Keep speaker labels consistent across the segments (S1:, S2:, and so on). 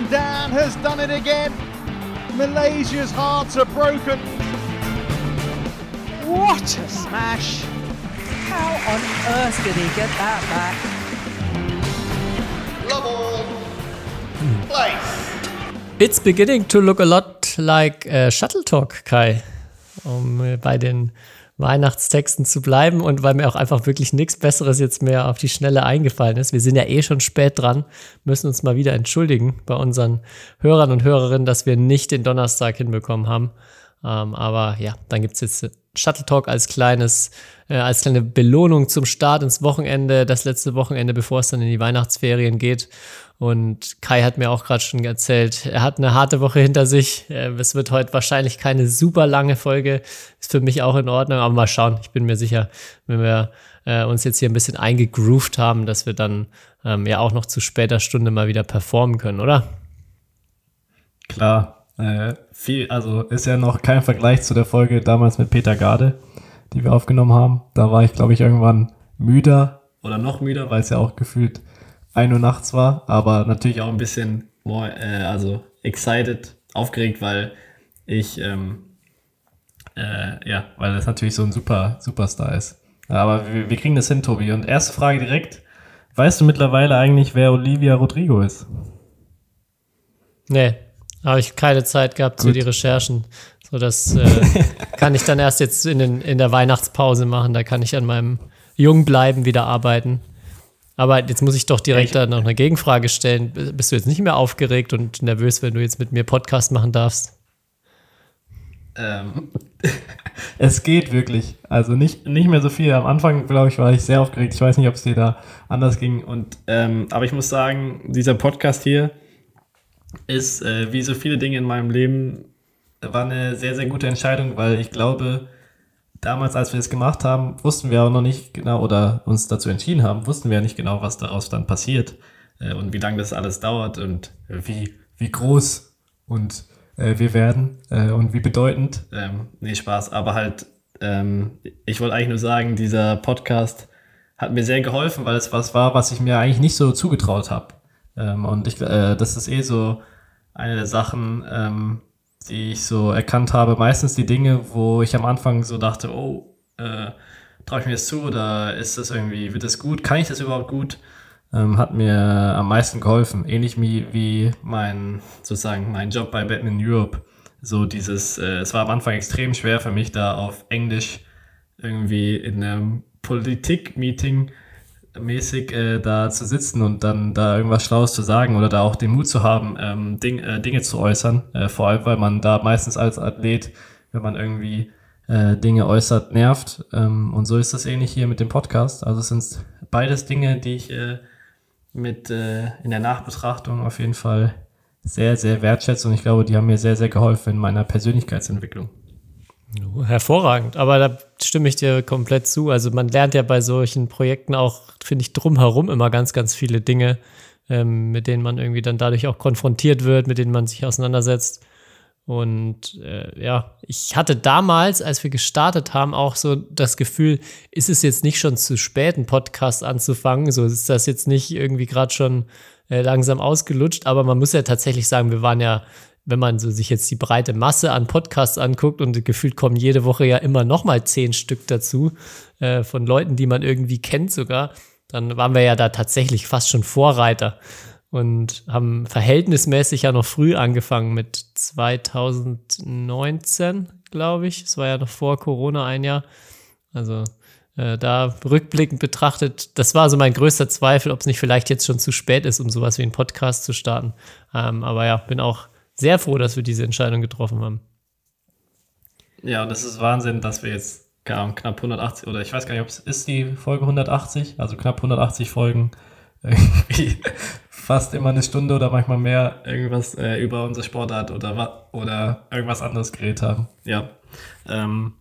S1: and Dan has done it again. Malaysia's hearts are broken.
S2: What a smash! How on earth did he get that back?
S3: Love all. Place.
S4: It's beginning to look a lot like uh, Shuttle Talk, Kai, um bei den Weihnachtstexten zu bleiben und weil mir auch einfach wirklich nichts Besseres jetzt mehr auf die Schnelle eingefallen ist. Wir sind ja eh schon spät dran, müssen uns mal wieder entschuldigen bei unseren Hörern und Hörerinnen, dass wir nicht den Donnerstag hinbekommen haben. Ähm, aber ja, dann gibt es jetzt Shuttle Talk als kleines, äh, als kleine Belohnung zum Start ins Wochenende, das letzte Wochenende, bevor es dann in die Weihnachtsferien geht. Und Kai hat mir auch gerade schon erzählt, er hat eine harte Woche hinter sich. Äh, es wird heute wahrscheinlich keine super lange Folge. Ist für mich auch in Ordnung, aber mal schauen. Ich bin mir sicher, wenn wir äh, uns jetzt hier ein bisschen eingegroovt haben, dass wir dann ähm, ja auch noch zu später Stunde mal wieder performen können, oder?
S5: Klar. Äh, viel, also ist ja noch kein Vergleich zu der Folge damals mit Peter Garde, die wir aufgenommen haben. Da war ich, glaube ich, irgendwann müder oder noch müder, weil es ja auch gefühlt 1 Uhr nachts war, aber natürlich auch ein bisschen more, äh, also excited, aufgeregt, weil ich, ähm, äh, ja, weil das natürlich so ein super Superstar ist. Aber wir, wir kriegen das hin, Tobi. Und erste Frage direkt. Weißt du mittlerweile eigentlich, wer Olivia Rodrigo ist?
S4: Nee, habe ich keine Zeit gehabt Gut. für die Recherchen. So, das äh, kann ich dann erst jetzt in, den, in der Weihnachtspause machen. Da kann ich an meinem Jung bleiben wieder arbeiten. Aber jetzt muss ich doch direkt da noch eine Gegenfrage stellen. Bist du jetzt nicht mehr aufgeregt und nervös, wenn du jetzt mit mir Podcast machen darfst?
S5: Ähm, es geht wirklich. Also nicht, nicht mehr so viel. Am Anfang, glaube ich, war ich sehr aufgeregt. Ich weiß nicht, ob es dir da anders ging. Und, ähm, aber ich muss sagen, dieser Podcast hier ist, äh, wie so viele Dinge in meinem Leben, war eine sehr, sehr gute Entscheidung, weil ich glaube, damals, als wir es gemacht haben, wussten wir auch noch nicht genau oder uns dazu entschieden haben, wussten wir ja nicht genau, was daraus dann passiert äh, und wie lange das alles dauert und wie, wie groß und äh, wir werden äh, und wie bedeutend. Ähm, nee, Spaß, aber halt, ähm, ich wollte eigentlich nur sagen, dieser Podcast hat mir sehr geholfen, weil es was war, was ich mir eigentlich nicht so zugetraut habe. Ähm, und ich, äh, das ist eh so eine der Sachen, ähm, die ich so erkannt habe, meistens die Dinge, wo ich am Anfang so dachte, oh, äh, traue ich mir das zu oder ist das irgendwie, wird das gut, kann ich das überhaupt gut, ähm, hat mir am meisten geholfen. Ähnlich wie, wie mein, sozusagen, mein Job bei Batman Europe. So dieses, äh, es war am Anfang extrem schwer für mich, da auf Englisch irgendwie in einem Politik-Meeting mäßig äh, da zu sitzen und dann da irgendwas Schlaues zu sagen oder da auch den Mut zu haben, ähm, Ding, äh, Dinge zu äußern. Äh, vor allem, weil man da meistens als Athlet, wenn man irgendwie äh, Dinge äußert, nervt. Ähm, und so ist das ähnlich hier mit dem Podcast. Also es sind beides Dinge, die ich äh, mit äh, in der Nachbetrachtung auf jeden Fall sehr, sehr wertschätze und ich glaube, die haben mir sehr, sehr geholfen in meiner Persönlichkeitsentwicklung.
S4: Hervorragend, aber da stimme ich dir komplett zu. Also man lernt ja bei solchen Projekten auch, finde ich, drumherum immer ganz, ganz viele Dinge, ähm, mit denen man irgendwie dann dadurch auch konfrontiert wird, mit denen man sich auseinandersetzt. Und äh, ja, ich hatte damals, als wir gestartet haben, auch so das Gefühl, ist es jetzt nicht schon zu spät, einen Podcast anzufangen? So ist das jetzt nicht irgendwie gerade schon äh, langsam ausgelutscht, aber man muss ja tatsächlich sagen, wir waren ja wenn man so sich jetzt die breite Masse an Podcasts anguckt und gefühlt kommen jede Woche ja immer noch mal zehn Stück dazu äh, von Leuten, die man irgendwie kennt sogar, dann waren wir ja da tatsächlich fast schon Vorreiter und haben verhältnismäßig ja noch früh angefangen mit 2019, glaube ich. Es war ja noch vor Corona ein Jahr. Also äh, da rückblickend betrachtet, das war so mein größter Zweifel, ob es nicht vielleicht jetzt schon zu spät ist, um sowas wie einen Podcast zu starten. Ähm, aber ja, bin auch sehr froh, dass wir diese Entscheidung getroffen haben.
S5: Ja, und es ist Wahnsinn, dass wir jetzt knapp 180 oder ich weiß gar nicht, ob es ist die Folge 180, also knapp 180 Folgen, irgendwie fast immer eine Stunde oder manchmal mehr irgendwas äh, über unsere Sportart oder, oder irgendwas anderes geredet haben. Ja. Ähm,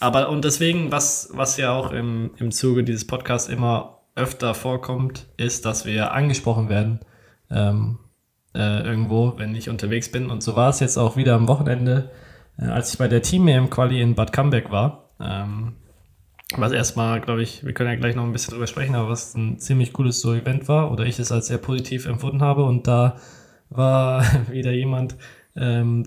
S5: aber und deswegen, was, was ja auch im, im Zuge dieses Podcasts immer öfter vorkommt, ist, dass wir angesprochen werden ähm, äh, irgendwo, wenn ich unterwegs bin. Und so war es jetzt auch wieder am Wochenende, äh, als ich bei der Team EM Quali in Bad Cambeck war. Ähm, was erstmal, glaube ich, wir können ja gleich noch ein bisschen drüber sprechen, aber was ein ziemlich cooles so Event war oder ich es als sehr positiv empfunden habe. Und da war wieder jemand, ähm,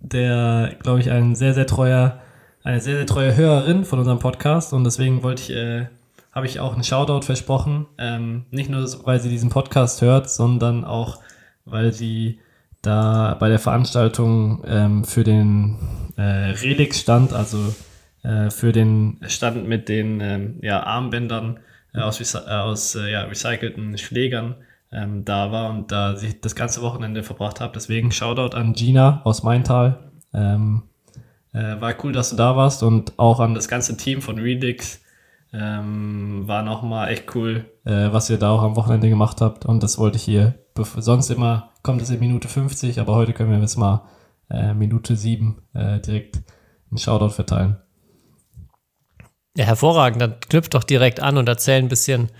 S5: der, glaube ich, ein sehr, sehr treuer, eine sehr, sehr treue Hörerin von unserem Podcast und deswegen wollte ich, äh, habe ich auch einen Shoutout versprochen. Ähm, nicht nur, weil sie diesen Podcast hört, sondern auch, weil sie da bei der Veranstaltung ähm, für den äh, Relix stand, also äh, für den Stand mit den ähm, ja, Armbändern äh, aus, äh, aus äh, ja, recycelten Schlägern ähm, da war und da sich das ganze Wochenende verbracht habe. Deswegen Shoutout an Gina aus Maintal. Ähm, äh, war cool, dass du da warst und auch an das ganze Team von Redix. Ähm, war nochmal echt cool, äh, was ihr da auch am Wochenende gemacht habt. Und das wollte ich hier. Sonst immer kommt es in Minute 50, aber heute können wir jetzt mal äh, Minute 7 äh, direkt einen Shoutout verteilen.
S4: Ja, hervorragend. Dann knüpft doch direkt an und erzähl ein bisschen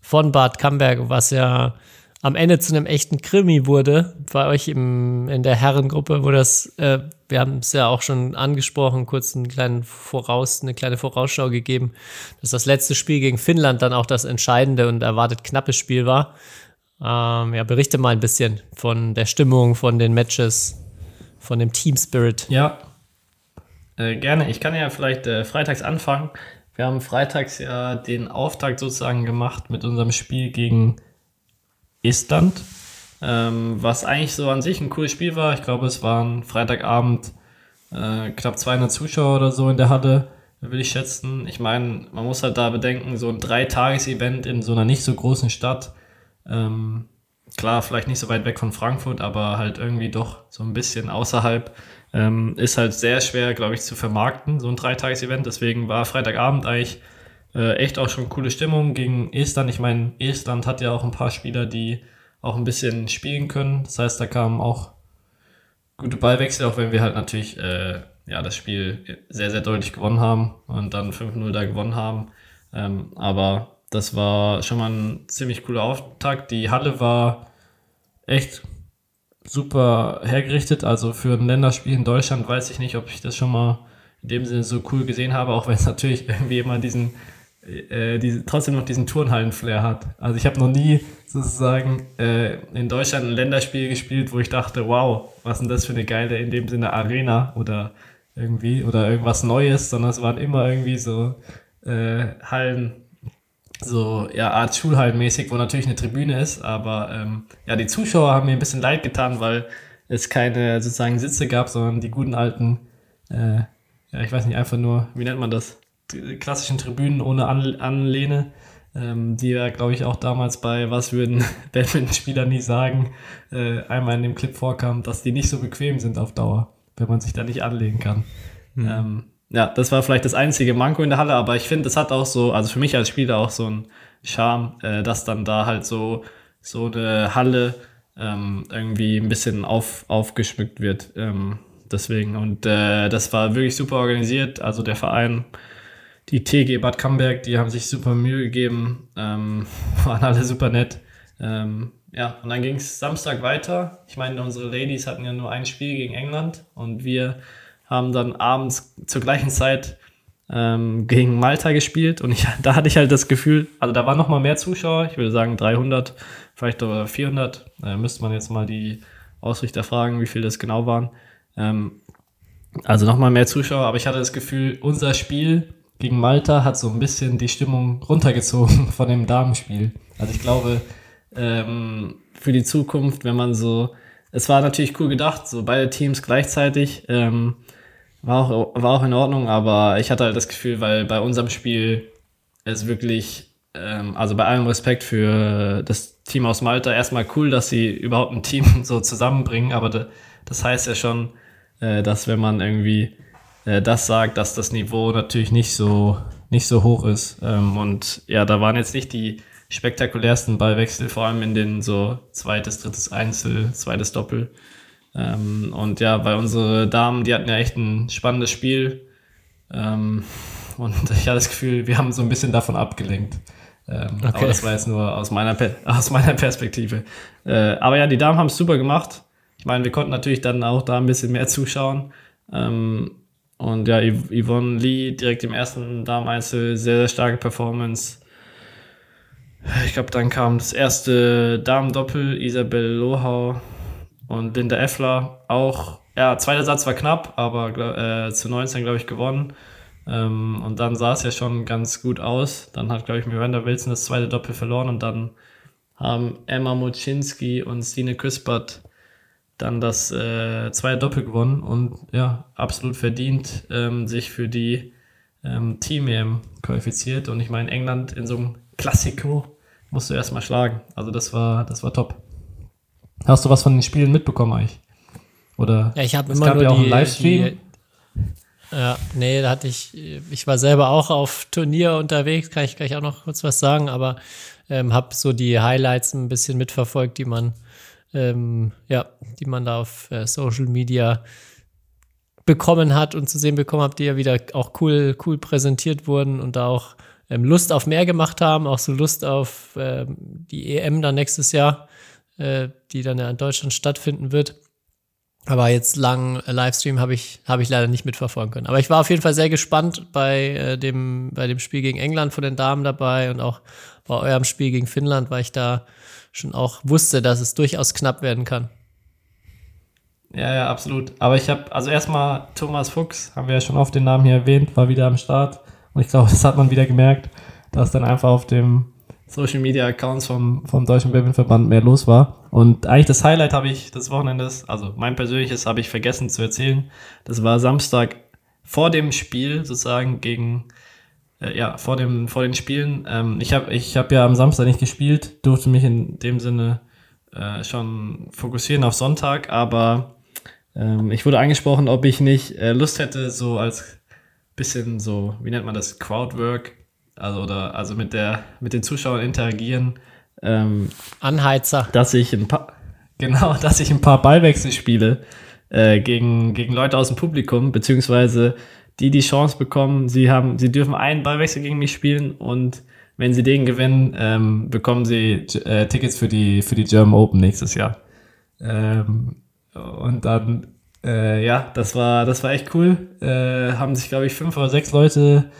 S4: von Bad Camberg, was ja am Ende zu einem echten Krimi wurde bei euch im, in der Herrengruppe, wo das, äh, wir haben es ja auch schon angesprochen, kurz einen kleinen Voraus, eine kleine Vorausschau gegeben, dass das letzte Spiel gegen Finnland dann auch das entscheidende und erwartet knappe Spiel war. Ähm, ja, berichte mal ein bisschen von der Stimmung, von den Matches, von dem Team Spirit.
S5: Ja, äh, gerne. Ich kann ja vielleicht äh, freitags anfangen. Wir haben freitags ja den Auftakt sozusagen gemacht mit unserem Spiel gegen Estland, ähm, was eigentlich so an sich ein cooles Spiel war. Ich glaube, es waren Freitagabend äh, knapp 200 Zuschauer oder so in der Halle, will ich schätzen. Ich meine, man muss halt da bedenken, so ein Dreitages-Event in so einer nicht so großen Stadt. Ähm, klar, vielleicht nicht so weit weg von Frankfurt, aber halt irgendwie doch so ein bisschen außerhalb. Ähm, ist halt sehr schwer, glaube ich, zu vermarkten, so ein Dreitages-Event. Deswegen war Freitagabend eigentlich äh, echt auch schon coole Stimmung gegen Estland. Ich meine, Estland hat ja auch ein paar Spieler, die auch ein bisschen spielen können. Das heißt, da kamen auch gute Ballwechsel, auch wenn wir halt natürlich äh, ja, das Spiel sehr, sehr deutlich gewonnen haben und dann 5-0 da gewonnen haben. Ähm, aber das war schon mal ein ziemlich cooler Auftakt. Die Halle war echt super hergerichtet. Also für ein Länderspiel in Deutschland weiß ich nicht, ob ich das schon mal in dem Sinne so cool gesehen habe, auch wenn es natürlich irgendwie immer diesen, äh, diese, trotzdem noch diesen Turnhallen-Flair hat. Also ich habe noch nie sozusagen äh, in Deutschland ein Länderspiel gespielt, wo ich dachte, wow, was denn das für eine geile, in dem Sinne Arena oder irgendwie oder irgendwas Neues, sondern es waren immer irgendwie so äh, Hallen, so ja Art Schulhallenmäßig, wo natürlich eine Tribüne ist, aber ähm, ja, die Zuschauer haben mir ein bisschen leid getan, weil es keine sozusagen Sitze gab, sondern die guten alten, äh, ja, ich weiß nicht, einfach nur, wie nennt man das? Klassischen Tribünen ohne An Anlehne, ähm, die ja, glaube ich, auch damals bei Was würden Badminton-Spieler nie sagen, äh, einmal in dem Clip vorkam, dass die nicht so bequem sind auf Dauer, wenn man sich da nicht anlegen kann. Ähm, ja, das war vielleicht das einzige Manko in der Halle, aber ich finde, es hat auch so, also für mich als Spieler auch so ein Charme, äh, dass dann da halt so, so eine Halle ähm, irgendwie ein bisschen auf, aufgeschmückt wird. Ähm, deswegen, und äh, das war wirklich super organisiert. Also der Verein, die TG Bad Camberg, die haben sich super Mühe gegeben, ähm, waren alle super nett. Ähm, ja, und dann ging es Samstag weiter. Ich meine, unsere Ladies hatten ja nur ein Spiel gegen England und wir haben dann abends zur gleichen Zeit ähm, gegen Malta gespielt und ich, da hatte ich halt das Gefühl, also da waren noch mal mehr Zuschauer, ich würde sagen 300, vielleicht oder 400, äh, müsste man jetzt mal die Ausrichter fragen, wie viel das genau waren. Ähm, also noch mal mehr Zuschauer, aber ich hatte das Gefühl, unser Spiel gegen Malta hat so ein bisschen die Stimmung runtergezogen von dem Damenspiel. Also ich glaube, ähm, für die Zukunft, wenn man so, es war natürlich cool gedacht, so beide Teams gleichzeitig, ähm, war auch, war auch in Ordnung, aber ich hatte halt das Gefühl, weil bei unserem Spiel es wirklich, ähm, also bei allem Respekt für das Team aus Malta, erstmal cool, dass sie überhaupt ein Team so zusammenbringen, aber das heißt ja schon, äh, dass wenn man irgendwie äh, das sagt, dass das Niveau natürlich nicht so, nicht so hoch ist. Ähm, und ja, da waren jetzt nicht die spektakulärsten Ballwechsel, vor allem in den so zweites, drittes Einzel, zweites Doppel. Ähm, und ja, weil unsere Damen, die hatten ja echt ein spannendes Spiel. Ähm, und ich hatte das Gefühl, wir haben so ein bisschen davon abgelenkt. Ähm,
S4: Okay.
S5: Aber das war jetzt nur aus meiner, Pe aus meiner Perspektive. Äh, aber ja, die Damen haben es super gemacht. Ich meine, wir konnten natürlich dann auch da ein bisschen mehr zuschauen. Ähm, und ja, Yv- Yvonne Lee direkt im ersten Damen-Einzel, sehr, sehr starke Performance. Ich glaube, dann kam das erste Damen-Doppel, Isabel Lohau und Linda Effler auch, ja, zweiter Satz war knapp, aber äh, zu 19, glaube ich, gewonnen. Ähm, und dann sah es ja schon ganz gut aus. Dann hat, glaube ich, Miranda Wilson das zweite Doppel verloren und dann haben Emma Moczynski und Stine Küspert dann das äh, zweite Doppel gewonnen und ja, absolut verdient ähm, sich für die ähm, Team-EM qualifiziert. Und ich meine, England in so einem Klassiko musst du erstmal schlagen. Also das war, das war top. Hast du was von den Spielen mitbekommen eigentlich? Oder
S4: ja, ich habe immer
S5: gab
S4: nur
S5: ja auch
S4: die,
S5: einen Livestream.
S4: Die, ja, nee, da hatte ich, ich war selber auch auf Turnier unterwegs, kann ich gleich auch noch kurz was sagen, aber ähm, habe so die Highlights ein bisschen mitverfolgt, die man, ähm, ja, die man da auf äh, Social Media bekommen hat und zu sehen bekommen hat, die ja wieder auch cool, cool präsentiert wurden und da auch ähm, Lust auf mehr gemacht haben, auch so Lust auf ähm, die EM dann nächstes Jahr, äh, die dann ja in Deutschland stattfinden wird. Aber jetzt lang Livestream habe ich, hab ich leider nicht mitverfolgen können. Aber ich war auf jeden Fall sehr gespannt bei, äh, dem, bei dem Spiel gegen England von den Damen dabei und auch bei eurem Spiel gegen Finnland, weil ich da schon auch wusste, dass es durchaus knapp werden kann.
S5: Ja, ja, absolut. Aber ich habe, also erstmal Thomas Fuchs, haben wir ja schon oft den Namen hier erwähnt, war wieder am Start. Und ich glaube, das hat man wieder gemerkt, dass dann einfach auf dem Social Media Accounts vom, vom Deutschen Badmintonverband mehr los war. Und eigentlich das Highlight habe ich des Wochenendes, also mein persönliches habe ich vergessen zu erzählen. Das war Samstag vor dem Spiel sozusagen gegen, äh, ja, vor, dem, vor den Spielen. Ähm, ich habe ich hab ja am Samstag nicht gespielt, durfte mich in dem Sinne äh, schon fokussieren auf Sonntag, aber ähm, ich wurde angesprochen, ob ich nicht äh, Lust hätte, so als bisschen so, wie nennt man das, Crowdwork, also oder also mit der mit den Zuschauern interagieren. Ähm,
S4: Anheizer.
S5: Dass ich ein paar genau, dass ich ein paar Ballwechsel spiele äh, gegen, gegen Leute aus dem Publikum, beziehungsweise die die Chance bekommen, sie haben, sie dürfen einen Ballwechsel gegen mich spielen und wenn sie den gewinnen, ähm, bekommen sie äh, Tickets für die für die German Open nächstes Jahr. Ähm, und dann äh, ja, das war das war echt cool. Äh, haben sich glaube ich fünf oder sechs Leute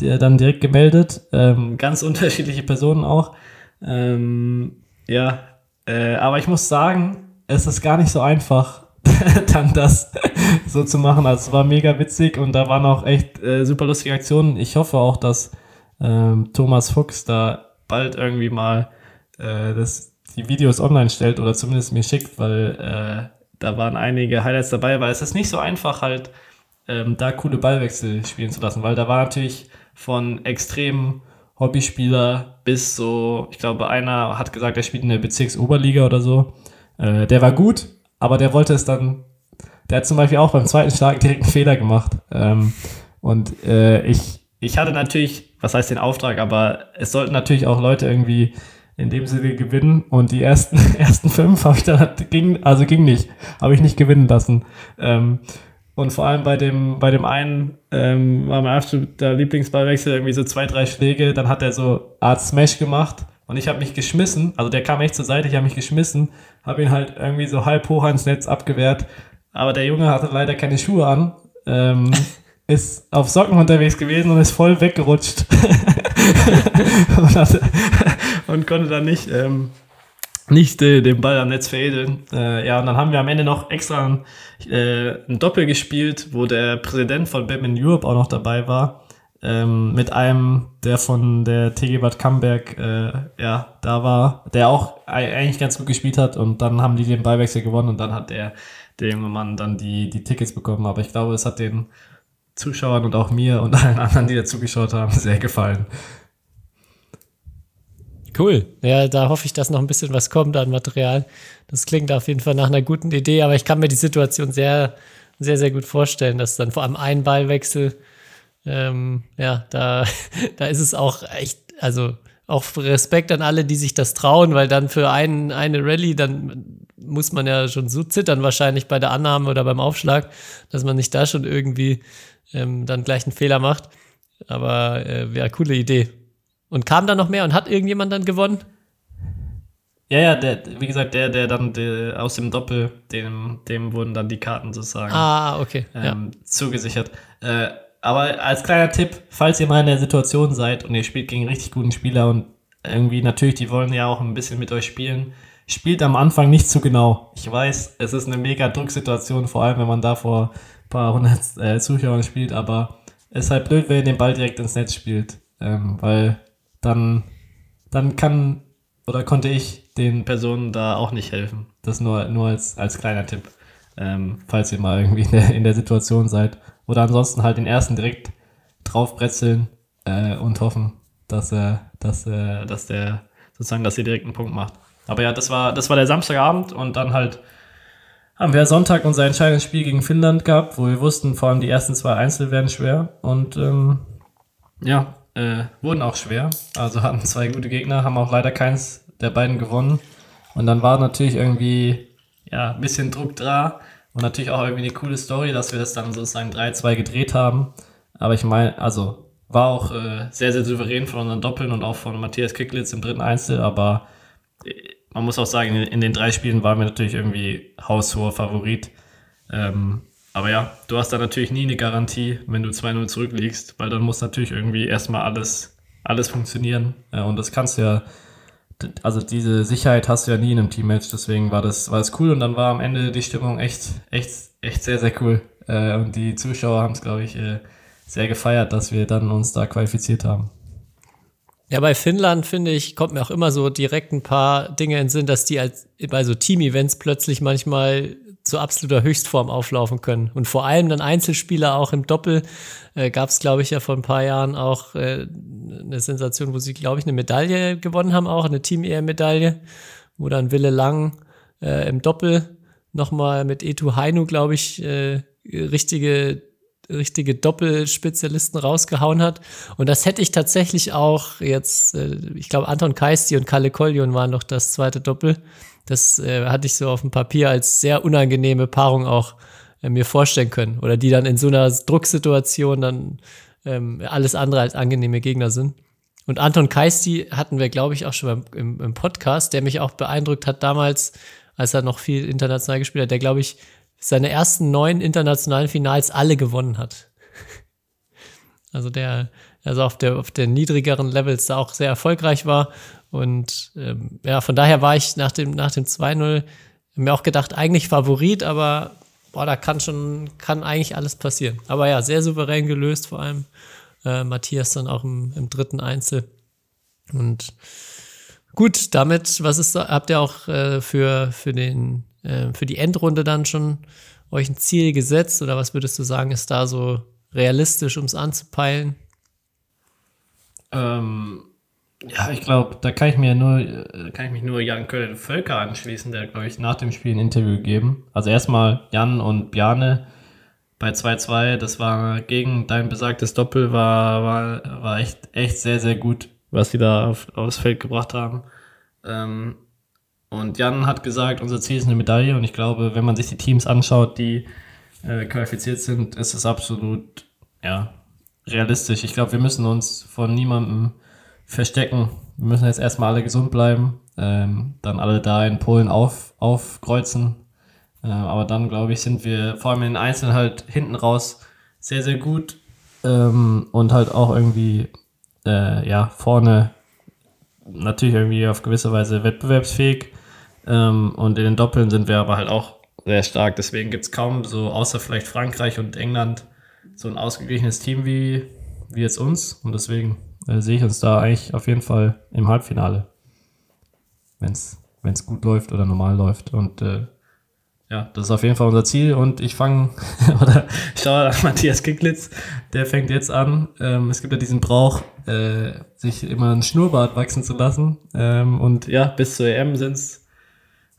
S5: der dann direkt gemeldet. Ähm, ganz unterschiedliche Personen auch. Ähm, ja, äh, aber ich muss sagen, es ist gar nicht so einfach, dann das so zu machen. Also es war mega witzig und da waren auch echt äh, super lustige Aktionen. Ich hoffe auch, dass ähm, Thomas Fuchs da bald irgendwie mal äh, das, die Videos online stellt oder zumindest mir schickt, weil äh, da waren einige Highlights dabei, weil es ist nicht so einfach halt ähm, da coole Ballwechsel spielen zu lassen, weil da war natürlich von extremen Hobbyspieler bis so, ich glaube, einer hat gesagt, er spielt in der Bezirksoberliga oder so. Äh, der war gut, aber der wollte es dann, der hat zum Beispiel auch beim zweiten Schlag direkt einen Fehler gemacht. Ähm, und äh, ich, ich hatte natürlich, was heißt den Auftrag, aber es sollten natürlich auch Leute irgendwie in dem Sinne gewinnen und die ersten ersten fünf habe ich dann ging also ging nicht habe ich nicht gewinnen lassen ähm, und vor allem bei dem, bei dem einen ähm, war mein absoluter Lieblingsballwechsel irgendwie so zwei, drei Schläge. Dann hat er so Art Smash gemacht und ich habe mich geschmissen. Also der kam echt zur Seite, ich habe mich geschmissen, habe ihn halt irgendwie so halb hoch ans Netz abgewehrt. Aber der Junge hatte leider keine Schuhe an, ähm, ist auf Socken unterwegs gewesen und ist voll weggerutscht. und, hatte, und, konnte dann nicht ähm, nicht äh, den Ball am Netz veredeln. Äh, ja, und dann haben wir am Ende noch extra ein, äh, ein Doppel gespielt, wo der Präsident von Batman Europe auch noch dabei war. Ähm, mit einem, der von der TG Bad Camberg äh, ja, da war, der auch eigentlich ganz gut gespielt hat und dann haben die den Ballwechsel gewonnen und dann hat der, der junge Mann dann die, die Tickets bekommen. Aber ich glaube, es hat den Zuschauern und auch mir und allen anderen, die da zugeschaut haben, sehr gefallen.
S4: Cool. Ja, da hoffe ich, dass noch ein bisschen was kommt an Material. Das klingt auf jeden Fall nach einer guten Idee, aber ich kann mir die Situation sehr, sehr, sehr gut vorstellen, dass dann vor allem ein Ballwechsel, ähm, ja, da, da ist es auch echt, also auch Respekt an alle, die sich das trauen, weil dann für einen, eine Rallye, dann muss man ja schon so zittern, wahrscheinlich bei der Annahme oder beim Aufschlag, dass man nicht da schon irgendwie ähm, dann gleich einen Fehler macht. Aber äh, ja, coole Idee. Und kam da noch mehr und hat irgendjemand dann gewonnen?
S5: Ja, ja, der, wie gesagt, der, der dann der, aus dem Doppel, dem, dem wurden dann die Karten sozusagen
S4: ah, okay.
S5: ähm, ja. zugesichert. Äh, aber als kleiner Tipp, falls ihr mal in der Situation seid und ihr spielt gegen richtig guten Spieler und irgendwie natürlich, die wollen ja auch ein bisschen mit euch spielen, spielt am Anfang nicht zu genau. Ich weiß, es ist eine mega Drucksituation, vor allem wenn man da vor ein paar hundert äh, Zuschauern spielt, aber es ist halt blöd, wenn ihr den Ball direkt ins Netz spielt, ähm, weil dann, dann kann oder konnte ich den Personen da auch nicht helfen. Das nur, nur als, als kleiner Tipp, ähm, falls ihr mal irgendwie in der, in der Situation seid. Oder ansonsten halt den ersten direkt draufbretzeln äh, und hoffen, dass, äh, dass, äh, dass der sozusagen, dass ihr direkt einen Punkt macht. Aber ja, das war, das war der Samstagabend und dann halt haben wir Sonntag unser entscheidendes Spiel gegen Finnland gehabt, wo wir wussten, vor allem die ersten zwei Einzel werden schwer und ähm, ja, äh, wurden auch schwer. Also hatten zwei gute Gegner, haben auch leider keins der beiden gewonnen. Und dann war natürlich irgendwie ja, ein bisschen Druck da und natürlich auch irgendwie eine coole Story, dass wir das dann sozusagen 3-2 gedreht haben. Aber ich meine, also war auch äh, sehr, sehr souverän von unseren Doppeln und auch von Matthias Kicklitz im dritten Einzel, aber äh, man muss auch sagen, in, in den drei Spielen waren wir natürlich irgendwie haushoher Favorit. Ähm, aber ja, du hast da natürlich nie eine Garantie, wenn du 2-0 zurückliegst, weil dann muss natürlich irgendwie erstmal alles, alles funktionieren. Und das kannst du ja, also diese Sicherheit hast du ja nie in einem Teammatch, deswegen war das, war das cool und dann war am Ende die Stimmung echt, echt, echt sehr, sehr cool. Äh, und die Zuschauer haben es, glaube ich, äh, sehr gefeiert, dass wir dann uns da qualifiziert haben.
S4: Ja, bei Finnland, finde ich, kommt mir auch immer so direkt ein paar Dinge in den Sinn, dass die als bei so Team-Events plötzlich manchmal zu absoluter Höchstform auflaufen können. Und vor allem dann Einzelspieler auch im Doppel. Äh, Gab es, glaube ich, ja vor ein paar Jahren auch äh, eine Sensation, wo sie, glaube ich, eine Medaille gewonnen haben, auch eine Team-Ehr-Medaille, wo dann Wille Lang äh, im Doppel nochmal mit Etu Hainu, glaube ich, äh, richtige richtige Doppelspezialisten rausgehauen hat. Und das hätte ich tatsächlich auch jetzt, äh, ich glaube, Anton Keisti und Kalle Koljon waren noch das zweite Doppel. Das äh, hatte ich so auf dem Papier als sehr unangenehme Paarung auch äh, mir vorstellen können. Oder die dann in so einer Drucksituation dann ähm, alles andere als angenehme Gegner sind. Und Anton Keisti hatten wir, glaube ich, auch schon beim, im, im Podcast, der mich auch beeindruckt hat damals, als er noch viel international gespielt hat, der, glaube ich, seine ersten neun internationalen Finals alle gewonnen hat. Also der, also auf der, auf der niedrigeren Levels da auch sehr erfolgreich war. Und ähm, ja, von daher war ich nach dem, nach dem 2-0 mir auch gedacht, eigentlich Favorit, aber boah, da kann schon, kann eigentlich alles passieren. Aber ja, sehr souverän gelöst, vor allem äh, Matthias dann auch im, im dritten Einzel. Und gut, damit, was ist, habt ihr auch äh, für, für den äh, für die Endrunde dann schon euch ein Ziel gesetzt oder was würdest du sagen, ist da so realistisch, um es anzupeilen?
S5: Ähm, ja, ich glaube, da kann ich mir nur, äh, kann ich mich nur Jan Kölle Völker anschließen, der, glaube ich, nach dem Spiel ein Interview gegeben. Also erstmal Jan und Bjane bei 2-2, das war gegen dein besagtes Doppel, war, war, war echt, echt sehr, sehr gut, was sie da auf, aufs Feld gebracht haben. Ähm, und Jan hat gesagt, unser Ziel ist eine Medaille. Und ich glaube, wenn man sich die Teams anschaut, die äh, qualifiziert sind, ist es absolut ja, realistisch. Ich glaube, wir müssen uns von niemandem verstecken. Wir müssen jetzt erstmal alle gesund bleiben, ähm, dann alle da in Polen auf, aufkreuzen. Äh, aber dann, glaube ich, sind wir vor allem in den Einzelnen halt hinten raus sehr, sehr gut ähm, und halt auch irgendwie äh, ja, vorne natürlich irgendwie auf gewisse Weise wettbewerbsfähig. Ähm, und in den Doppeln sind wir aber halt auch sehr stark. Deswegen gibt es kaum so, außer vielleicht Frankreich und England, so ein ausgeglichenes Team wie, wie jetzt uns. Und deswegen äh, sehe ich uns da eigentlich auf jeden Fall im Halbfinale. Wenn es gut läuft oder normal läuft. Und äh, ja, das ist auf jeden Fall unser Ziel. Und ich fange, oder ich schaue nach Matthias Kicklitz, der fängt jetzt an. Ähm, es gibt ja diesen Brauch, äh, sich immer ein Schnurrbart wachsen zu lassen. Ähm, und ja, bis zur EM sind es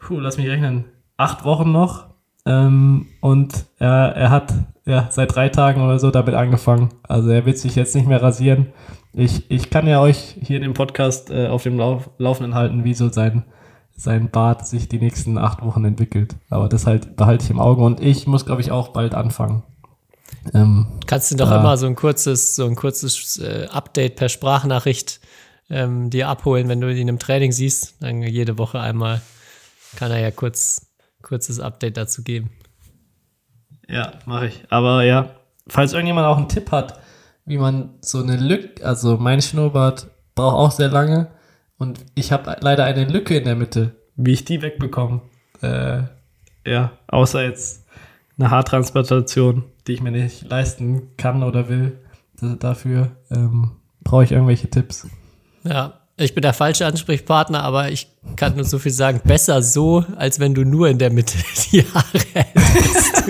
S5: lass mich rechnen, acht Wochen noch. Ähm, und er, er hat ja seit drei Tagen oder so damit angefangen. Also er wird sich jetzt nicht mehr rasieren. Ich, ich kann ja euch hier in dem Podcast äh, auf dem Lauf, Laufenden halten, wie so sein, sein Bart sich die nächsten acht Wochen entwickelt. Aber das halt behalte ich im Auge und ich muss, glaube ich, auch bald anfangen.
S4: Ähm, Kannst du doch immer so ein kurzes, so ein kurzes äh, Update per Sprachnachricht ähm, dir abholen, wenn du ihn im Training siehst, dann jede Woche einmal kann er ja kurz kurzes Update dazu geben.
S5: Ja, mache ich. Aber ja, falls irgendjemand auch einen Tipp hat, wie man so eine Lücke, also mein Schnurrbart braucht auch sehr lange und ich habe leider eine Lücke in der Mitte. wie ich die wegbekomme. Äh, ja, außer jetzt eine Haartransplantation, die ich mir nicht leisten kann oder will. Dafür ähm, brauche ich irgendwelche Tipps.
S4: Ja, ich bin der falsche Ansprechpartner, aber ich kann nur so viel sagen. Besser so, als wenn du nur in der Mitte die Haare hättest.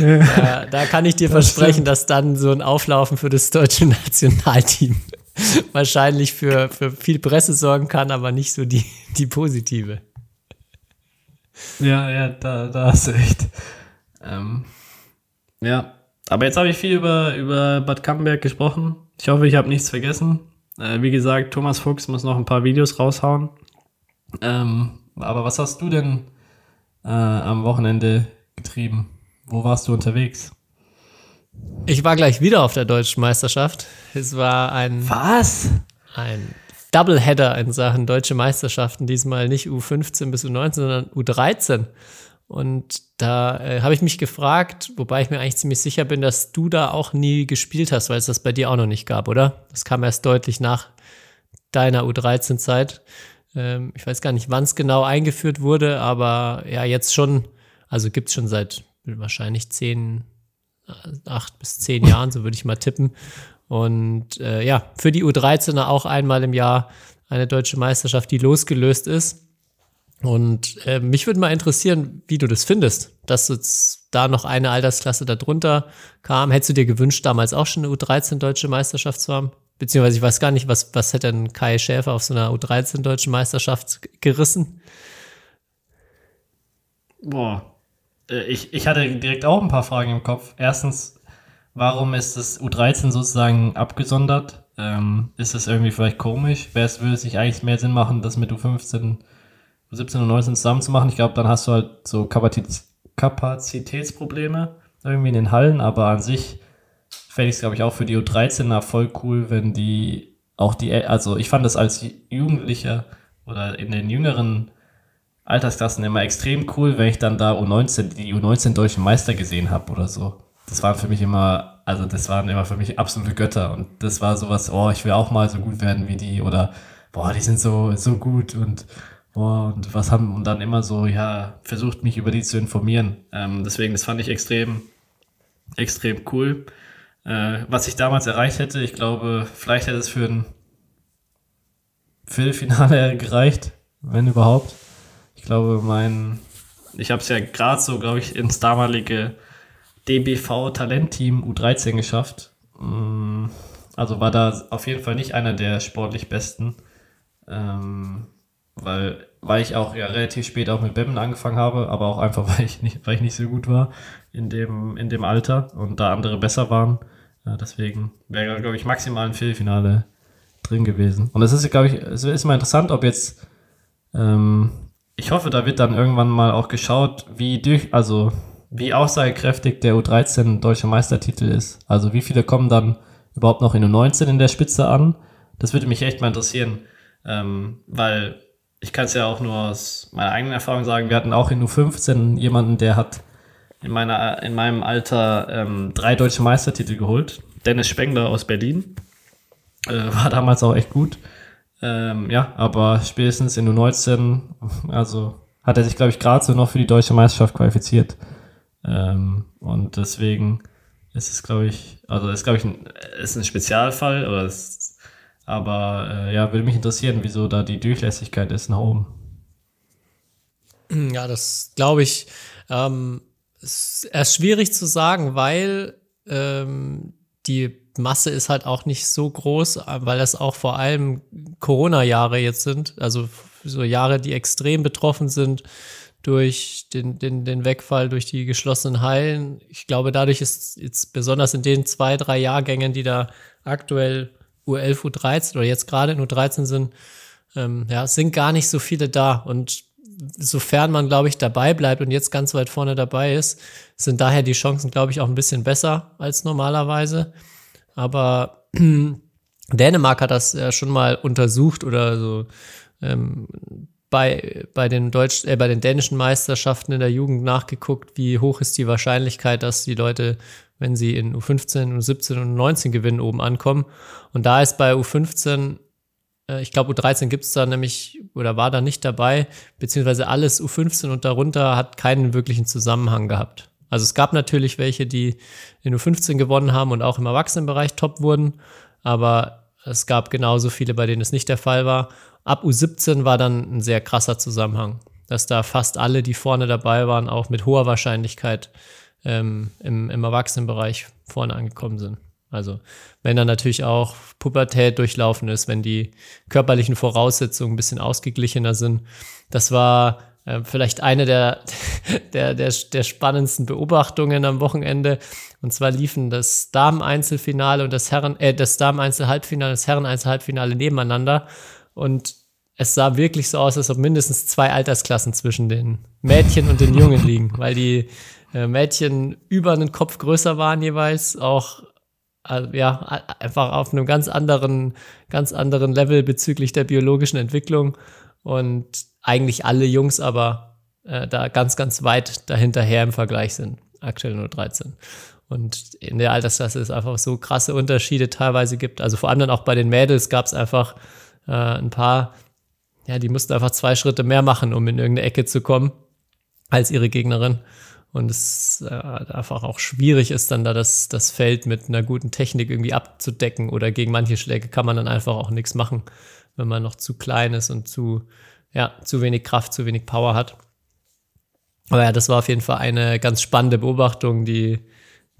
S4: ja, da kann ich dir das versprechen, stimmt. dass dann so ein Auflaufen für das deutsche Nationalteam wahrscheinlich für, für viel Presse sorgen kann, aber nicht so die, die positive.
S5: Ja, ja, da, da hast du recht. Ähm, ja, aber jetzt habe ich viel über, über Bad Campenberg gesprochen. Ich hoffe, ich habe nichts vergessen. Äh, wie gesagt, Thomas Fuchs muss noch ein paar Videos raushauen. Ähm, aber was hast du denn äh, am Wochenende getrieben? Wo warst du unterwegs?
S4: Ich war gleich wieder auf der deutschen Meisterschaft. Es war ein.
S5: Was?
S4: Ein Doubleheader in Sachen deutsche Meisterschaften. Diesmal nicht U15 bis U19, sondern U13. Und da äh, habe ich mich gefragt, wobei ich mir eigentlich ziemlich sicher bin, dass du da auch nie gespielt hast, weil es das bei dir auch noch nicht gab, oder? Das kam erst deutlich nach deiner U13-Zeit. Ähm, ich weiß gar nicht, wann es genau eingeführt wurde, aber ja, jetzt schon, also gibt es schon seit wahrscheinlich zehn, acht bis zehn Jahren, so würde ich mal tippen. Und äh, ja, für die U13er auch einmal im Jahr eine deutsche Meisterschaft, die losgelöst ist. Und äh, mich würde mal interessieren, wie du das findest, dass jetzt da noch eine Altersklasse darunter kam. Hättest du dir gewünscht, damals auch schon eine U13 deutsche Meisterschaft zu haben? Beziehungsweise ich weiß gar nicht, was, was hätte denn Kai Schäfer auf so einer U13 deutschen Meisterschaft gerissen?
S5: Boah, äh, ich, ich hatte direkt auch ein paar Fragen im Kopf. Erstens, warum ist das U13 sozusagen abgesondert? Ähm, ist das irgendwie vielleicht komisch? Wäre es, würde es sich eigentlich mehr Sinn machen, das mit U15, U17 und 19 zusammen zu machen? Ich glaube, dann hast du halt so Kapazitäts Kapazitätsprobleme irgendwie in den Hallen, aber an sich fände ich es, glaube ich, auch für die U13er voll cool, wenn die auch die, also ich fand das als Jugendlicher oder in den jüngeren Altersklassen immer extrem cool, wenn ich dann da U19, die U19 deutschen Meister gesehen habe oder so. Das waren für mich immer, also das waren immer für mich absolute Götter und das war sowas, oh, ich will auch mal so gut werden wie die oder boah, die sind so, so gut und und was haben, und dann immer so, ja, versucht mich über die zu informieren. Ähm, deswegen, das fand ich extrem, extrem cool. Äh, was ich damals erreicht hätte, ich glaube, vielleicht hätte es für ein Viertelfinale gereicht, wenn überhaupt. Ich glaube, mein, ich habe es ja gerade so, glaube ich, ins damalige DBV Talentteam U13 geschafft. Mm, also war da auf jeden Fall nicht einer der sportlich Besten, ähm, weil, weil ich auch ja relativ spät auch mit Bemmen angefangen habe, aber auch einfach, weil ich nicht, weil ich nicht so gut war in dem, in dem Alter und da andere besser waren. Ja, deswegen wäre, glaube ich, maximal ein Viertelfinale drin gewesen. Und es ist, glaube ich, es ist mal interessant, ob jetzt ähm, ich hoffe, da wird dann irgendwann mal auch geschaut, wie durch, also wie aussagekräftig der U13 deutsche Meistertitel ist. Also wie viele kommen dann überhaupt noch in U19 in der Spitze an? Das würde mich echt mal interessieren, ähm, weil ich kann es ja auch nur aus meiner eigenen Erfahrung sagen, wir hatten auch in U15 jemanden, der hat in, meiner, in meinem Alter ähm, drei deutsche Meistertitel geholt. Dennis Spengler aus Berlin. Äh, war damals auch echt gut. Ähm, ja, aber spätestens in U19, also hat er sich, glaube ich, gerade so noch für die deutsche Meisterschaft qualifiziert. Ähm, und deswegen ist es, glaube ich, also ist, glaube ich, ein, ist ein Spezialfall, aber, es, aber äh, ja, würde mich interessieren, wieso da die Durchlässigkeit ist nach oben.
S4: Ja, das glaube ich. Ähm, ist erst schwierig zu sagen, weil ähm, die Masse ist halt auch nicht so groß, weil das auch vor allem Corona-Jahre jetzt sind. Also so Jahre, die extrem betroffen sind durch den, den, den Wegfall, durch die geschlossenen Hallen. Ich glaube, dadurch ist jetzt besonders in den zwei, drei Jahrgängen, die da aktuell U11, U13 oder jetzt gerade in U13 sind, ähm, ja, sind gar nicht so viele da. Und sofern man, glaube ich, dabei bleibt und jetzt ganz weit vorne dabei ist, sind daher die Chancen, glaube ich, auch ein bisschen besser als normalerweise. Aber Dänemark hat das ja schon mal untersucht oder so ähm, bei, bei, den Deutsch, äh, bei den dänischen Meisterschaften in der Jugend nachgeguckt, wie hoch ist die Wahrscheinlichkeit, dass die Leute, wenn sie in U15, U17 und U19 gewinnen, oben ankommen. Und da ist bei U15 Äh, ich glaube, U13 gibt es da nämlich oder war da nicht dabei, beziehungsweise alles U15 und darunter hat keinen wirklichen Zusammenhang gehabt. Also es gab natürlich welche, die in U15 gewonnen haben und auch im Erwachsenenbereich top wurden, aber es gab genauso viele, bei denen es nicht der Fall war. Ab U17 war dann ein sehr krasser Zusammenhang, dass da fast alle, die vorne dabei waren, auch mit hoher Wahrscheinlichkeit ähm, im, im Erwachsenenbereich vorne angekommen sind. Also wenn dann natürlich auch Pubertät durchlaufen ist, wenn die körperlichen Voraussetzungen ein bisschen ausgeglichener sind. Das war äh, vielleicht eine der, der, der, der spannendsten Beobachtungen am Wochenende. Und zwar liefen das Damen-Einzelfinale und das Herren, äh, das Damen-Einzel-Halbfinale, das Herren-Einzel-Halbfinale nebeneinander. Und es sah wirklich so aus, als ob mindestens zwei Altersklassen zwischen den Mädchen und den Jungen liegen, weil die Mädchen über einen Kopf größer waren jeweils, auch also, ja, einfach auf einem ganz anderen, ganz anderen Level bezüglich der biologischen Entwicklung und eigentlich alle Jungs aber äh, da ganz, ganz weit dahinterher im Vergleich sind, aktuell nur 13. Und in der Altersklasse es einfach so krasse Unterschiede teilweise gibt. Also vor allem dann auch bei den Mädels gab es einfach äh, ein paar, ja, die mussten einfach zwei Schritte mehr machen, um in irgendeine Ecke zu kommen, als ihre Gegnerin und es äh, einfach auch schwierig ist, dann da das, das Feld mit einer guten Technik irgendwie abzudecken oder gegen manche Schläge kann man dann einfach auch nichts machen, wenn man noch zu klein ist und zu, ja, zu wenig Kraft, zu wenig Power hat. Aber ja, das war auf jeden Fall eine ganz spannende Beobachtung, die,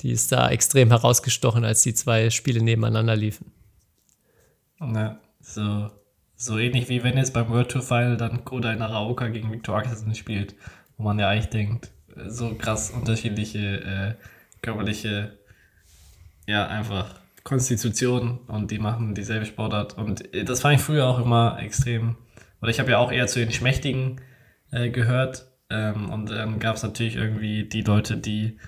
S4: die ist da extrem herausgestochen, als die zwei Spiele nebeneinander liefen.
S5: Ja, so, so ähnlich wie wenn jetzt beim World Tour Final dann Koda Naraoka gegen Victor Axelsen spielt, wo man ja eigentlich denkt, so krass unterschiedliche äh, körperliche, ja, einfach Konstitution und die machen dieselbe Sportart. Und äh, das fand ich früher auch immer extrem. Oder ich habe ja auch eher zu den Schmächtigen äh, gehört. Ähm, und dann gab es natürlich irgendwie die Leute, die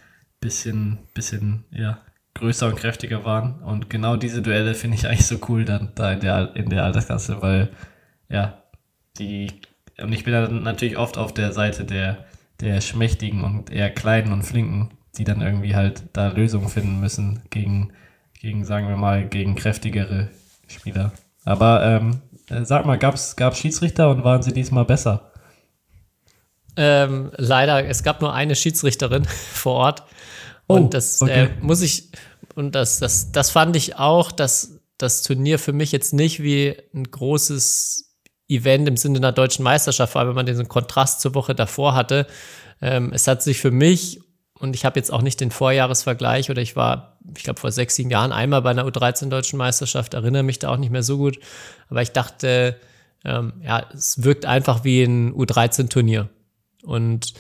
S5: bisschen, bisschen, ja, größer und kräftiger waren. Und genau diese Duelle finde ich eigentlich so cool dann da in der, in der Altersklasse, weil, ja, die, und ich bin dann natürlich oft auf der Seite der, der Schmächtigen und eher Kleinen und Flinken, die dann irgendwie halt da Lösungen finden müssen gegen, gegen sagen wir mal, gegen kräftigere Spieler. Aber ähm, äh, sag mal, gab es Schiedsrichter und waren sie diesmal besser?
S4: Ähm, leider, es gab nur eine Schiedsrichterin vor Ort. Und oh, das okay. äh, muss ich, und das, das, das fand ich auch, dass das Turnier für mich jetzt nicht wie ein großes Event im Sinne einer deutschen Meisterschaft, vor allem wenn man diesen Kontrast zur Woche davor hatte. Ähm, es hat sich für mich, und ich habe jetzt auch nicht den Vorjahresvergleich, oder ich war, ich glaube, vor sechs, sieben Jahren einmal bei einer U13 deutschen Meisterschaft, erinnere mich da auch nicht mehr so gut. Aber ich dachte, ähm, ja, es wirkt einfach wie ein U13-Turnier. Und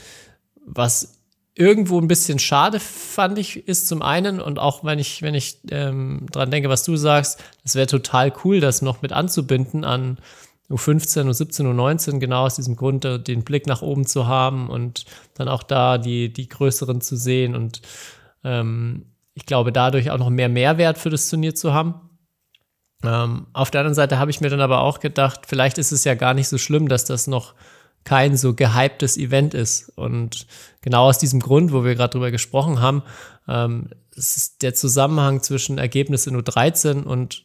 S4: was irgendwo ein bisschen schade fand ich, ist zum einen, und auch wenn ich, wenn ich ähm, dran denke, was du sagst, es wäre total cool, das noch mit anzubinden an U15, U17, U19, genau aus diesem Grund, den Blick nach oben zu haben und dann auch da die, die größeren zu sehen und ähm, ich glaube, dadurch auch noch mehr Mehrwert für das Turnier zu haben. Ähm, auf der anderen Seite habe ich mir dann aber auch gedacht, vielleicht ist es ja gar nicht so schlimm, dass das noch kein so gehyptes Event ist. Und genau aus diesem Grund, wo wir gerade drüber gesprochen haben, ähm, ist der Zusammenhang zwischen Ergebnis in U13 und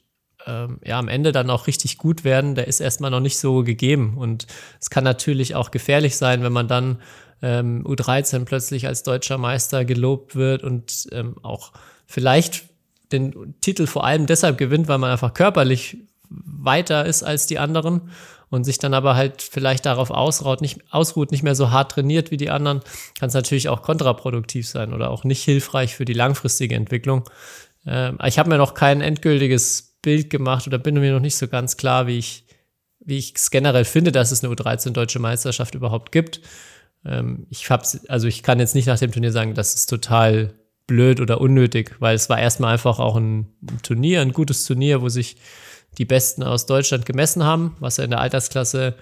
S4: ähm, ja, am Ende dann auch richtig gut werden, der ist erstmal noch nicht so gegeben. Und es kann natürlich auch gefährlich sein, wenn man dann ähm, U13 plötzlich als deutscher Meister gelobt wird und ähm, auch vielleicht den Titel vor allem deshalb gewinnt, weil man einfach körperlich weiter ist als die anderen und sich dann aber halt vielleicht darauf ausruht, nicht, ausruht, nicht mehr so hart trainiert wie die anderen, kann es natürlich auch kontraproduktiv sein oder auch nicht hilfreich für die langfristige Entwicklung. Ähm, ich habe mir noch kein endgültiges Bild gemacht oder bin mir noch nicht so ganz klar, wie ich wie ich es generell finde, dass es eine U13 deutsche Meisterschaft überhaupt gibt. Ähm, ich hab's, also ich kann jetzt nicht nach dem Turnier sagen, das ist total blöd oder unnötig, weil es war erstmal einfach auch ein, Turnier, ein gutes Turnier, wo sich die Besten aus Deutschland gemessen haben, was ja in der Altersklasse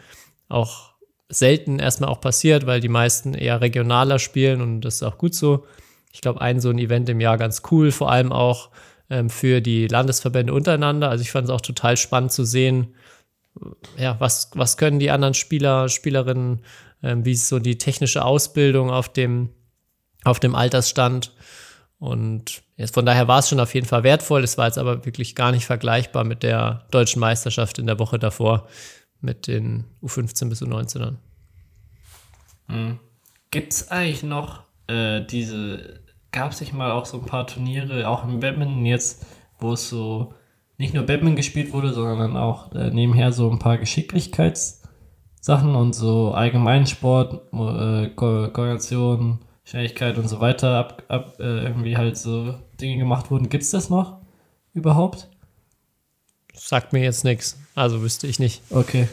S4: auch selten erstmal auch passiert, weil die meisten eher regionaler spielen und das ist auch gut so. Ich glaube, ein so ein Event im Jahr ganz cool, vor allem auch ähm, für die Landesverbände untereinander. Also ich fand es auch total spannend zu sehen, ja, was, was können die anderen Spieler, Spielerinnen, ähm, wie ist so die technische Ausbildung auf dem, auf dem Altersstand. Und jetzt von daher war es schon auf jeden Fall wertvoll. Es war jetzt aber wirklich gar nicht vergleichbar mit der deutschen Meisterschaft in der Woche davor mit den U15 bis U19ern.
S5: Gibt es eigentlich noch äh, diese, gab es nicht mal auch so ein paar Turniere, auch im Badminton jetzt, wo es so nicht nur Badminton gespielt wurde, sondern auch äh, nebenher so ein paar Geschicklichkeitssachen und so Allgemeinsport, äh, Ko Koordination, Schnelligkeit und so weiter, ab, ab äh, irgendwie halt so Dinge gemacht wurden. Gibt es das noch überhaupt?
S4: Sagt mir jetzt nichts. Also wüsste ich nicht.
S5: Okay,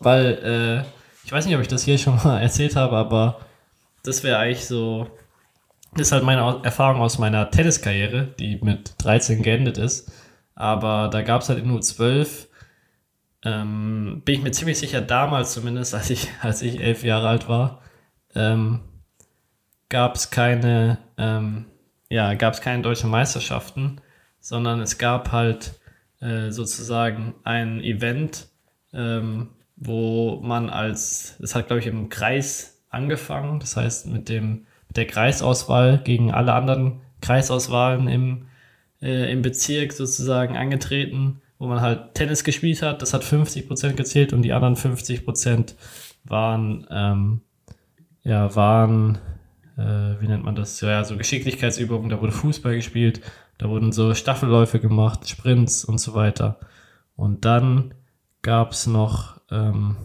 S5: weil äh, ich weiß nicht, ob ich das hier schon mal erzählt habe, aber das wäre eigentlich so, das ist halt meine Erfahrung aus meiner Tenniskarriere, die mit 13 geendet ist. Aber da gab es halt in U12, ähm, bin ich mir ziemlich sicher, damals zumindest, als ich, als ich elf Jahre alt war, ähm, gab es keine, ähm, ja, gab es keine deutschen Meisterschaften, sondern es gab halt äh, sozusagen ein Event, ähm, wo man als, das hat glaube ich im Kreis angefangen, das heißt mit dem der Kreisauswahl gegen alle anderen Kreisauswahlen im, äh, im Bezirk sozusagen angetreten, wo man halt Tennis gespielt hat. Das hat 50% gezählt und die anderen 50% waren, ähm, ja, waren, äh, wie nennt man das? Ja, so Geschicklichkeitsübungen, da wurde Fußball gespielt, da wurden so Staffelläufe gemacht, Sprints und so weiter. Und dann gab es noch, ähm,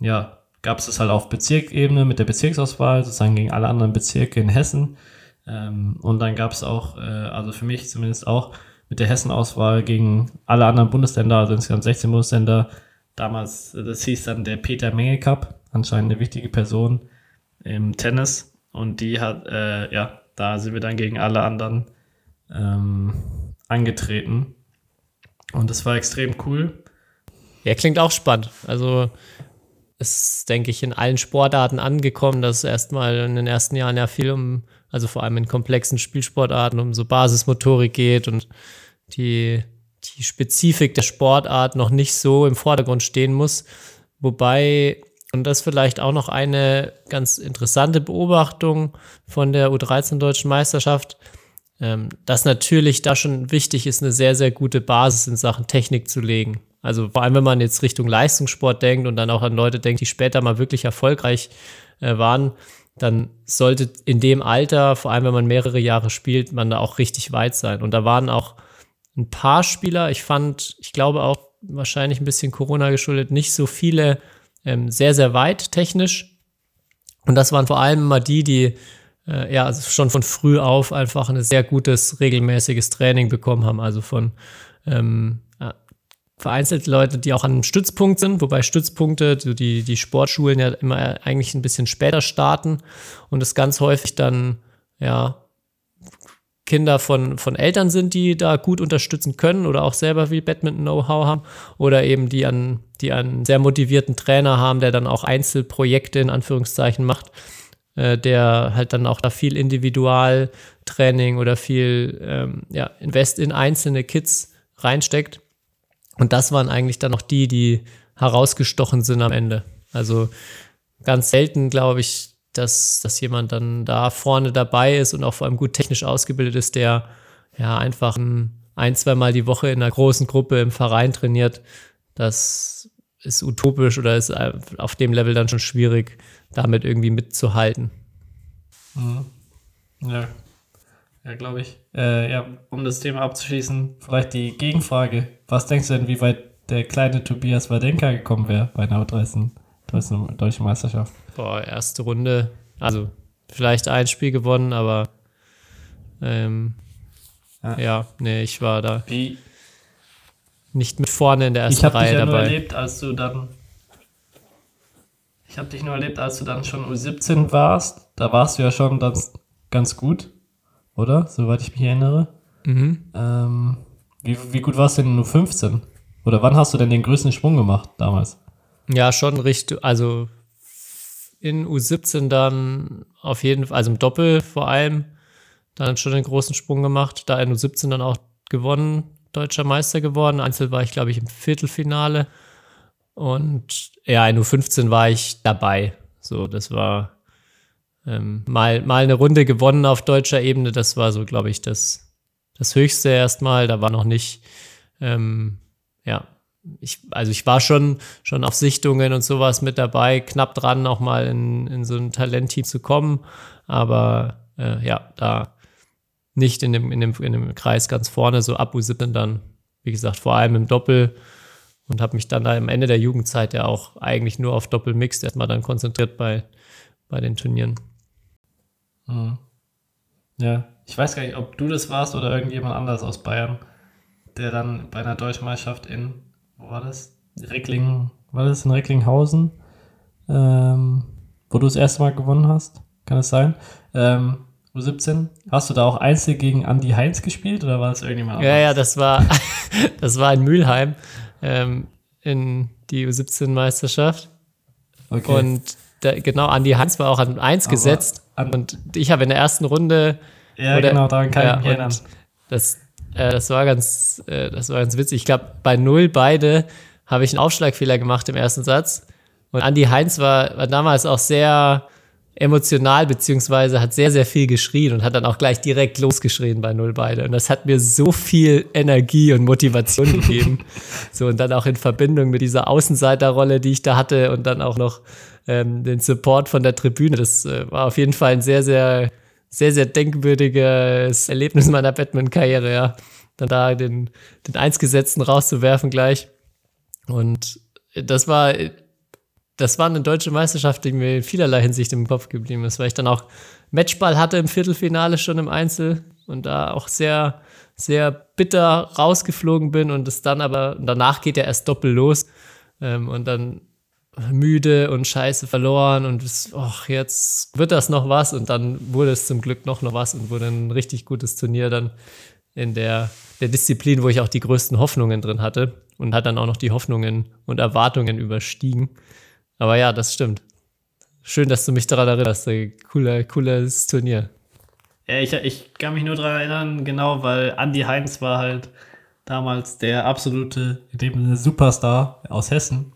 S5: ja, gab es das halt auf Bezirkebene mit der Bezirksauswahl, sozusagen gegen alle anderen Bezirke in Hessen. Ähm, und dann gab es auch, äh, also für mich zumindest auch, mit der Hessenauswahl gegen alle anderen Bundesländer, also insgesamt 16 Bundesländer. Damals, äh, das hieß dann der Peter Menge Cup, anscheinend eine wichtige Person im Tennis. Und die hat, äh, ja, da sind wir dann gegen alle anderen ähm, angetreten. Und das war extrem cool.
S4: Ja, klingt auch spannend. Also ist, denke ich, in allen Sportarten angekommen, dass es erstmal in den ersten Jahren ja viel um, also vor allem in komplexen Spielsportarten, um so Basismotorik geht und die, die Spezifik der Sportart noch nicht so im Vordergrund stehen muss. Wobei, und das vielleicht auch noch eine ganz interessante Beobachtung von der U13 Deutschen Meisterschaft, ähm, dass natürlich da schon wichtig ist, eine sehr, sehr gute Basis in Sachen Technik zu legen. Also vor allem, wenn man jetzt Richtung Leistungssport denkt und dann auch an Leute denkt, die später mal wirklich erfolgreich äh, waren, dann sollte in dem Alter, vor allem wenn man mehrere Jahre spielt, man da auch richtig weit sein. Und da waren auch ein paar Spieler, ich fand, ich glaube auch wahrscheinlich ein bisschen Corona geschuldet, nicht so viele ähm, sehr, sehr weit technisch. Und das waren vor allem mal die, die äh, ja also schon von früh auf einfach ein sehr gutes, regelmäßiges Training bekommen haben. Also von ähm, ja, vereinzelte Leute, die auch an einem Stützpunkt sind, wobei Stützpunkte, die, die Sportschulen ja immer eigentlich ein bisschen später starten und es ganz häufig dann, ja, Kinder von, von Eltern sind, die da gut unterstützen können oder auch selber viel Badminton-Know-how haben oder eben die an, die einen sehr motivierten Trainer haben, der dann auch Einzelprojekte in Anführungszeichen macht, äh, der halt dann auch da viel Individualtraining oder viel ähm, ja, Invest in einzelne Kids reinsteckt. Und das waren eigentlich dann noch die, die herausgestochen sind am Ende. Also ganz selten, glaube ich, dass, dass jemand dann da vorne dabei ist und auch vor allem gut technisch ausgebildet ist, der ja einfach ein, ein zweimal die Woche in einer großen Gruppe im Verein trainiert. Das ist utopisch oder ist auf dem Level dann schon schwierig, damit irgendwie mitzuhalten.
S5: Ja, ja glaube ich. Äh, ja, um das Thema abzuschließen, vielleicht die Gegenfrage. Was denkst du denn, wie weit der kleine Tobias Wadenka gekommen wäre bei einer 13 deutschen, deutschen Meisterschaft?
S4: Boah, erste Runde. Also vielleicht ein Spiel gewonnen, aber ähm,
S5: Ja.
S4: ja. nee, ich war da
S5: Wie,
S4: nicht mit vorne in der ersten
S5: ich habe dich
S4: Reihe
S5: ja nur
S4: dabei.
S5: erlebt, als du dann. Ich habe dich nur erlebt, als du dann schon U17 warst. Da warst du ja schon ganz, ganz gut, oder? Soweit ich mich erinnere.
S4: Mhm.
S5: Ähm, wie, wie gut warst du denn in U15? Oder wann hast du denn den größten Sprung gemacht damals?
S4: Ja, schon richtig. Also in U17 dann auf jeden Fall, also im Doppel vor allem, dann schon den großen Sprung gemacht. Da in U17 dann auch gewonnen, deutscher Meister geworden. Einzel war ich, glaube ich, im Viertelfinale. Und ja, in U15 war ich dabei. So, das war ähm, mal, mal eine Runde gewonnen auf deutscher Ebene. Das war so, glaube ich, das, das Höchste erstmal. Da war noch nicht, ähm, ja, ich, also ich war schon, schon auf Sichtungen und sowas mit dabei, knapp dran, auch mal in, in so ein Talentteam zu kommen. Aber äh, ja, da nicht in dem, in, dem, in dem Kreis ganz vorne, so ab U17 dann, wie gesagt, vor allem im Doppel und habe mich dann da am Ende der Jugendzeit ja auch eigentlich nur auf Doppelmixed erstmal dann konzentriert bei, bei den Turnieren.
S5: Mhm. Ja, ich weiß gar nicht, ob du das warst oder irgendjemand anders aus Bayern, der dann bei einer Deutschen Meisterschaft in, wo war das? Reckling, war das in Recklinghausen, ähm, wo du das erste Mal gewonnen hast? Kann es sein? Ähm, U17. Hast du da auch Einzel gegen Andy Heinz gespielt oder war das irgendjemand
S4: anderes? Ja, ja, das war, das war in Mülheim ähm, in die U17-Meisterschaft. Okay. Und der, genau, Andy Heinz war auch an 1 gesetzt. An und ich habe in der ersten Runde.
S5: Ja, oder, genau, daran kann ja, ich mich erinnern.
S4: Das, äh, das, war ganz, äh, das war ganz witzig. Ich glaube, bei 0 beide habe ich einen Aufschlagfehler gemacht im ersten Satz. Und Andy Heinz war, war damals auch sehr emotional, beziehungsweise hat sehr, sehr viel geschrien und hat dann auch gleich direkt losgeschrien bei Null beide. Und das hat mir so viel Energie und Motivation gegeben. so, und dann auch in Verbindung mit dieser Außenseiterrolle, die ich da hatte und dann auch noch ähm, den Support von der Tribüne. Das äh, war auf jeden Fall ein sehr, sehr, sehr, sehr denkwürdiges Erlebnis meiner Batman-Karriere, ja. Dann da den, den Einsgesetzten rauszuwerfen gleich. Und das war das war eine deutsche Meisterschaft, die mir in vielerlei Hinsicht im Kopf geblieben ist, weil ich dann auch Matchball hatte im Viertelfinale schon im Einzel und da auch sehr, sehr bitter rausgeflogen bin und es dann aber, danach geht ja erst doppelt los ähm, und dann müde und scheiße verloren und ach, jetzt wird das noch was und dann wurde es zum Glück noch, noch was und wurde ein richtig gutes Turnier dann in der, der Disziplin, wo ich auch die größten Hoffnungen drin hatte und hat dann auch noch die Hoffnungen und Erwartungen überstiegen. Aber ja, das stimmt. Schön, dass du mich daran erinnerst. Cooler, cooles Turnier.
S5: Ja, ich, ich kann mich nur daran erinnern, genau, weil Andy Heinz war halt damals der absolute, in dem Superstar aus Hessen.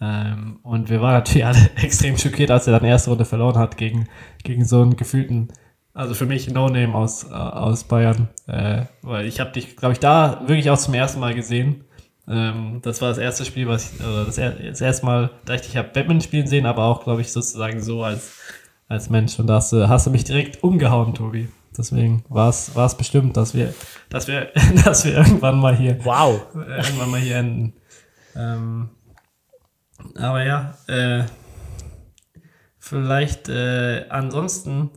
S5: Ähm, und wir waren natürlich alle extrem schockiert, als er dann erste Runde verloren hat gegen, gegen so einen gefühlten, also für mich No-Name aus, äh, aus Bayern. Äh, weil ich habe dich, glaube ich, da wirklich auch zum ersten Mal gesehen. Ähm, das war das erste Spiel, was ich, oder das, das erste Mal, da ich dich habe Batman spielen sehen, aber auch, glaube ich, sozusagen so als, als Mensch. Und da hast, hast du mich direkt umgehauen, Tobi. Deswegen war es bestimmt, dass wir, dass wir, dass wir irgendwann mal hier,
S4: wow,
S5: irgendwann mal hier enden. Ähm, aber ja, äh, vielleicht äh, ansonsten,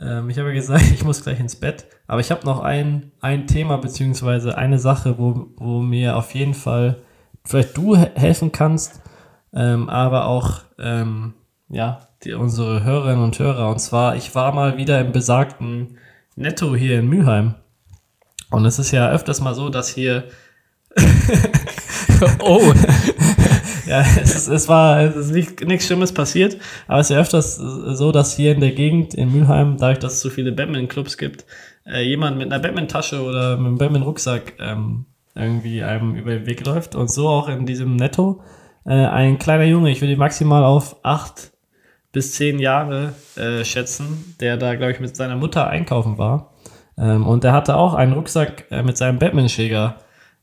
S5: ähm, ich habe ja gesagt, ich muss gleich ins Bett. Aber ich habe noch ein, ein Thema beziehungsweise eine Sache, wo, wo mir auf jeden Fall vielleicht du helfen kannst, ähm, aber auch ähm, ja, die, unsere Hörerinnen und Hörer. Und zwar, ich war mal wieder im besagten Netto hier in Mülheim. Und es ist ja öfters mal so, dass hier. oh! ja, es, es war es ist nicht, nichts Schlimmes passiert, aber es ist ja öfters so, dass hier in der Gegend in Mülheim, dadurch, dass es so viele Batman-Clubs gibt, äh, jemand mit einer Batman-Tasche oder mit einem Batman-Rucksack ähm, irgendwie einem über den Weg läuft. Und so auch in diesem Netto. Äh, ein kleiner Junge, ich würde maximal auf acht bis zehn Jahre äh, schätzen, der da, glaube ich, mit seiner Mutter einkaufen war. Ähm, und der hatte auch einen Rucksack äh, mit seinem Batman-Schäger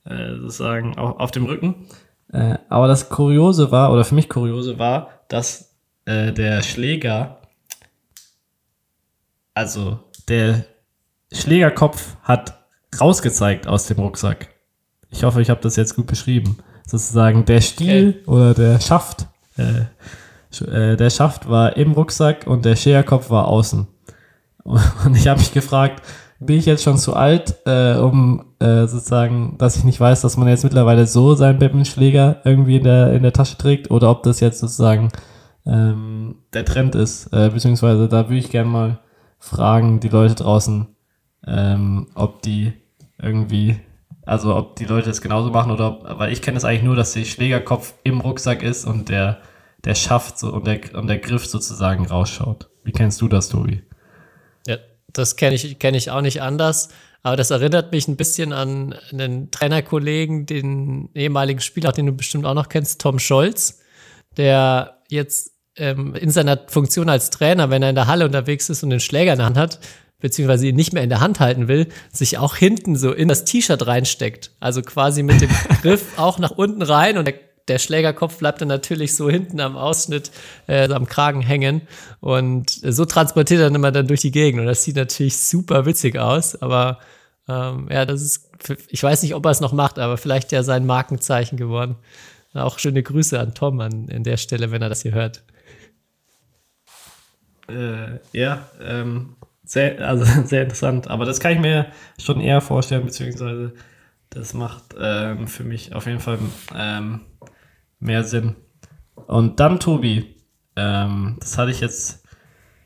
S5: äh, sozusagen auf, auf dem Rücken. Äh, aber das Kuriose war, oder für mich Kuriose war, dass äh, der Schläger, also der Schlägerkopf hat rausgezeigt aus dem Rucksack. Ich hoffe, ich habe das jetzt gut beschrieben. Sozusagen der Stiel okay. oder der Schaft, äh, äh, der Schaft war im Rucksack und der Schlägerkopf war außen. Und ich habe mich gefragt, bin ich jetzt schon zu alt, äh, um äh, sozusagen, dass ich nicht weiß, dass man jetzt mittlerweile so seinen Batman-Schläger irgendwie in der, in der Tasche trägt oder ob das jetzt sozusagen ähm, der Trend ist. Äh, beziehungsweise da würde ich gerne mal fragen, die Leute draußen, ähm, ob die irgendwie, also ob die Leute das genauso machen oder ob, weil ich kenne es eigentlich nur, dass der Schlägerkopf im Rucksack ist und der, der Schaft so und der, und der Griff sozusagen rausschaut. Wie kennst du das, Tobi?
S4: Das kenne ich, kenn ich auch nicht anders. Aber das erinnert mich ein bisschen an einen Trainerkollegen, den ehemaligen Spieler, den du bestimmt auch noch kennst, Tom Scholz, der jetzt ähm, in seiner Funktion als Trainer, wenn er in der Halle unterwegs ist und den Schläger in der Hand hat, beziehungsweise ihn nicht mehr in der Hand halten will, sich auch hinten so in das T-Shirt reinsteckt. Also quasi mit dem Griff auch nach unten rein und der, der Schlägerkopf bleibt dann natürlich so hinten am Ausschnitt, äh, am Kragen hängen. Und so transportiert er dann immer dann durch die Gegend. Und das sieht natürlich super witzig aus, aber ähm, ja, das ist, ich weiß nicht, ob er es noch macht, aber vielleicht ja sein Markenzeichen geworden. Auch schöne Grüße an Tom an, an der Stelle, wenn er das hier hört.
S5: Äh, ja, ähm, sehr, also sehr interessant. Aber das kann ich mir schon eher vorstellen, beziehungsweise das macht ähm, für mich auf jeden Fall ähm, mehr Sinn. Und dann, Tobi, ähm, das hatte ich jetzt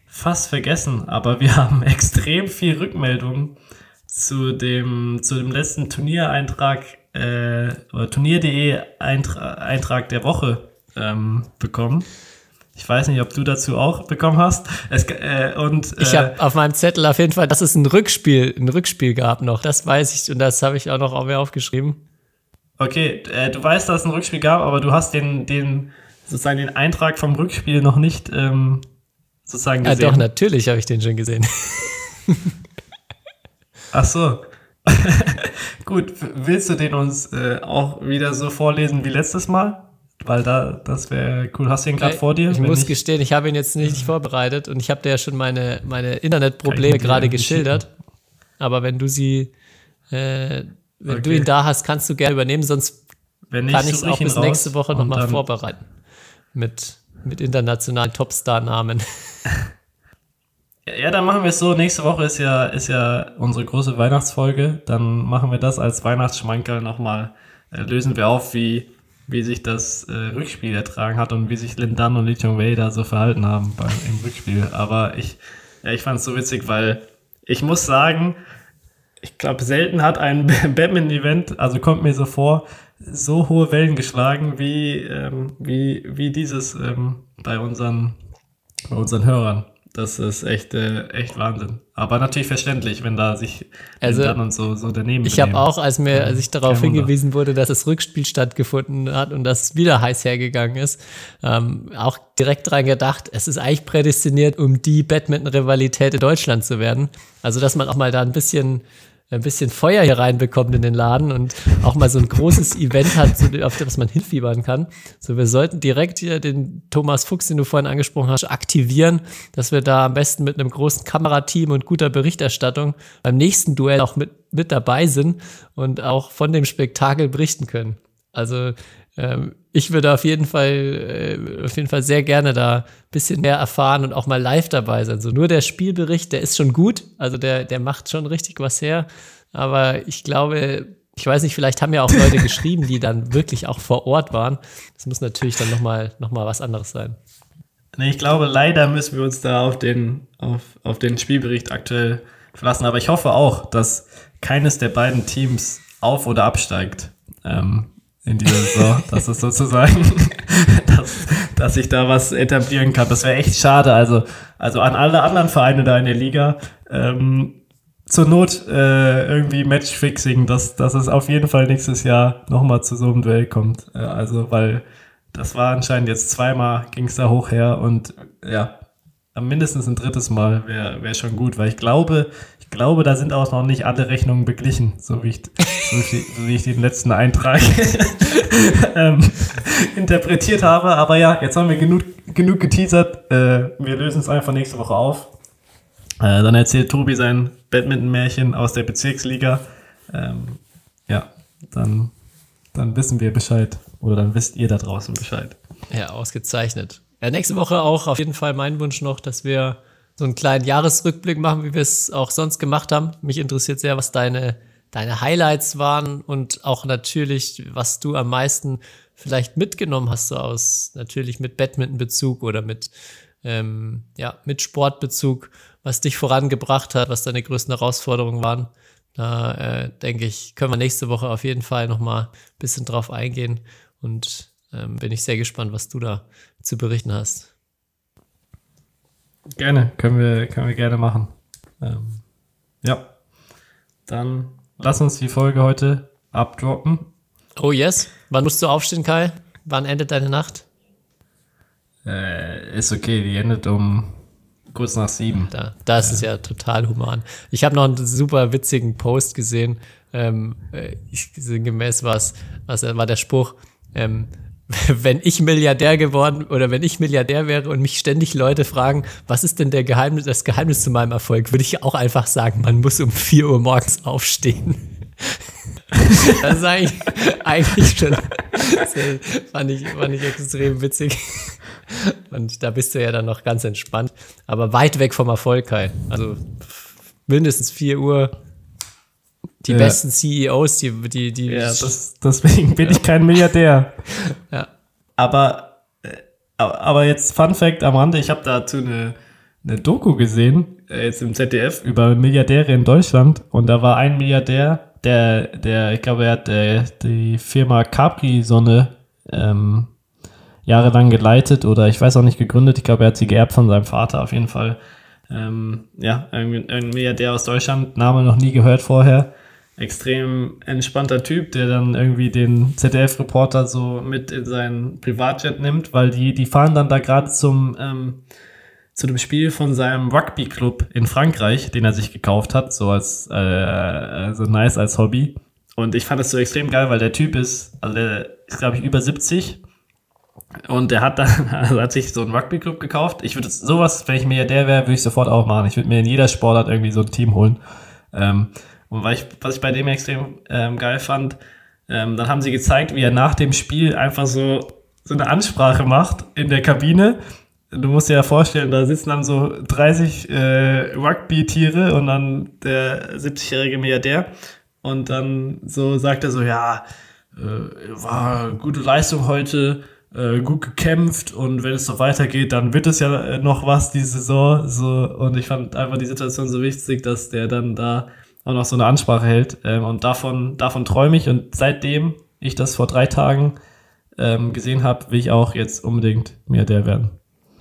S5: fast vergessen, aber wir haben extrem viel Rückmeldungen zu dem, zu dem letzten Turniereintrag äh, oder Turnier.de Eintra Eintrag der Woche ähm, bekommen. Ich weiß nicht, ob du dazu auch bekommen hast. Es, äh, und, äh,
S4: ich habe auf meinem Zettel auf jeden Fall, dass es ein Rückspiel, ein Rückspiel gab noch. Das weiß ich und das habe ich auch noch auf mir aufgeschrieben.
S5: Okay, äh, du weißt, dass es ein Rückspiel gab, aber du hast den, den sozusagen den Eintrag vom Rückspiel noch nicht ähm, sozusagen gesehen.
S4: Ja, doch, natürlich habe ich den schon gesehen.
S5: Ach so. Gut, willst du den uns äh, auch wieder so vorlesen wie letztes Mal? Weil da, das wäre cool. Hast du ihn gerade vor dir?
S4: Ich muss ich gestehen, ich habe ihn jetzt nicht vorbereitet und ich habe dir ja schon meine, meine Internetprobleme gerade geschildert. Aber wenn du sie, äh, wenn okay. du ihn da hast, kannst du gerne übernehmen, sonst kann ich es auch bis nächste Woche nochmal vorbereiten. Mit, mit internationalen Topstar-Namen.
S5: Ja, dann machen wir es so. Nächste Woche ist ja, ist ja unsere große Weihnachtsfolge. Dann machen wir das als Weihnachtsschmankerl nochmal. Äh, lösen wir auf, wie, wie sich das äh, Rückspiel ertragen hat und wie sich Lindan und Lee Chong Wei da so verhalten haben beim, im Rückspiel. Aber ich, ja, ich fand es so witzig, weil ich muss sagen, ich glaube, selten hat ein Batman-Event, also kommt mir so vor, so hohe Wellen geschlagen wie, ähm, wie, wie dieses ähm, bei, unseren, bei unseren Hörern. Das ist echt, äh, echt Wahnsinn. Aber natürlich verständlich, wenn da sich
S4: also,
S5: dann und so, so daneben
S4: Ich habe auch, als mir, als ich darauf hingewiesen wurde, dass das Rückspiel stattgefunden hat und das wieder heiß hergegangen ist, ähm, auch direkt dran gedacht, es ist eigentlich prädestiniert, um die Badminton-Rivalität in Deutschland zu werden. Also, dass man auch mal da ein bisschen ein bisschen Feuer hier reinbekommt in den Laden und auch mal so ein großes Event hat, auf das man hinfiebern kann. So, wir sollten direkt hier den Thomas Fuchs, den du vorhin angesprochen hast, aktivieren, dass wir da am besten mit einem großen Kamerateam und guter Berichterstattung beim nächsten Duell auch mit, mit dabei sind und auch von dem Spektakel berichten können. Also ich würde auf jeden Fall, äh, auf jeden Fall sehr gerne da ein bisschen mehr erfahren und auch mal live dabei sein. So nur der Spielbericht, der ist schon gut, also der, der macht schon richtig was her. Aber ich glaube, ich weiß nicht, vielleicht haben ja auch Leute geschrieben, die dann wirklich auch vor Ort waren. Das muss natürlich dann nochmal noch mal was anderes sein.
S5: Nee, ich glaube, leider müssen wir uns da auf den, auf, auf den Spielbericht aktuell verlassen. Aber ich hoffe auch, dass keines der beiden Teams auf- oder absteigt. Ähm, in dieser Saison. Das ist sozusagen, dass, dass ich da was etablieren kann. Das wäre echt schade. Also, also an alle anderen Vereine da in der Liga. Ähm, zur Not äh, irgendwie Matchfixing, dass, dass es auf jeden Fall nächstes Jahr nochmal zu so einem Duell kommt. Äh, also, weil das war anscheinend jetzt zweimal, ging es da hoch her und ja, mindestens ein drittes Mal wäre wär schon gut, weil ich glaube, ich glaube, da sind auch noch nicht alle Rechnungen beglichen, so wie ich, so wie, ich den letzten Eintrag ähm, interpretiert habe. Aber ja, jetzt haben wir genug, genug geteasert. Äh, wir lösen es einfach nächste Woche auf. Äh, dann erzählt Tobi sein Badminton-Märchen aus der Bezirksliga. Ähm, ja, dann, dann wissen wir Bescheid. Oder dann wisst ihr da draußen Bescheid.
S4: Ja, ausgezeichnet. Ja, nächste Woche auch auf jeden Fall mein Wunsch noch, dass wir so einen kleinen Jahresrückblick machen, wie wir es auch sonst gemacht haben. Mich interessiert sehr, was deine, deine Highlights waren und auch natürlich, was du am meisten vielleicht mitgenommen hast, so aus natürlich mit Badminton-Bezug oder mit, ähm, ja, mit Sportbezug, was dich vorangebracht hat, was deine größten Herausforderungen waren. Da äh, denke ich, können wir nächste Woche auf jeden Fall nochmal ein bisschen drauf eingehen und ähm, bin ich sehr gespannt, was du da zu berichten hast.
S5: Gerne, können wir, können wir gerne machen. Ähm, ja, dann lass uns die Folge heute abdroppen.
S4: Oh yes. Wann musst du aufstehen, Kai? Wann endet deine Nacht?
S5: äh, ist okay. Die endet um kurz nach sieben.
S4: Da, das ist ja total human. Ich habe noch einen super witzigen Post gesehen. Ähm, äh, ich, gemäß was, was war der Spruch? Ähm, wenn ich Milliardär geworden oder wenn ich Milliardär wäre und mich ständig Leute fragen, was ist denn der Geheimnis, das Geheimnis zu meinem Erfolg, würde ich auch einfach sagen, man muss um 4 Uhr morgens aufstehen. das ist eigentlich, eigentlich schon, fand, ich, fand ich extrem witzig. Und da bist du ja dann noch ganz entspannt, aber weit weg vom Erfolg, Kai. Also mindestens 4 Uhr. Die
S5: Ja.
S4: besten CEOs, die, die, die
S5: Ja, das, deswegen bin ich kein Milliardär.
S4: Ja.
S5: Aber, äh, aber jetzt Fun Fact am Rande, ich habe dazu eine, eine Doku gesehen, äh, jetzt im ZDF, über Milliardäre in Deutschland. Und da war ein Milliardär, der, der ich glaube, er hat äh, die Firma Capri-Sonne ähm, jahrelang geleitet oder ich weiß auch nicht gegründet. Ich glaube, er hat sie geerbt von seinem Vater auf jeden Fall. Ähm, ja, ein, ein Milliardär aus Deutschland, Name noch nie gehört vorher. Extrem entspannter Typ, der dann irgendwie den ZDF-Reporter so mit in seinen Privatjet nimmt, weil die, die fahren dann da gerade zum, ähm, zu dem Spiel von seinem Rugby-Club in Frankreich, den er sich gekauft hat, so als äh, so nice als Hobby. Und ich fand das so extrem geil, weil der Typ ist, also der ist, glaube ich, über 70 und der hat dann, also hat sich so einen Rugby-Club gekauft. Ich würde sowas, wenn ich Milliardär wäre, würde ich sofort auch machen. Ich würde mir in jeder Sportart irgendwie so ein Team holen. Ähm, und weil ich, was ich bei dem extrem ähm, geil fand, ähm, dann haben sie gezeigt, wie er nach dem Spiel einfach so, so eine Ansprache macht in der Kabine. Du musst dir ja vorstellen, da sitzen dann so 30 äh, Rugby-Tiere und dann der 70-jährige Milliardär. Und dann so sagt er so, ja, äh, war gute Leistung heute, äh, gut gekämpft und wenn es so weitergeht, dann wird es ja äh, noch was die Saison. So, und ich fand einfach die Situation so wichtig, dass der dann da auch noch so eine Ansprache hält. Ähm, und davon, davon träume ich. Und seitdem ich das vor drei Tagen ähm, gesehen habe, will ich auch jetzt unbedingt Milliardär werden.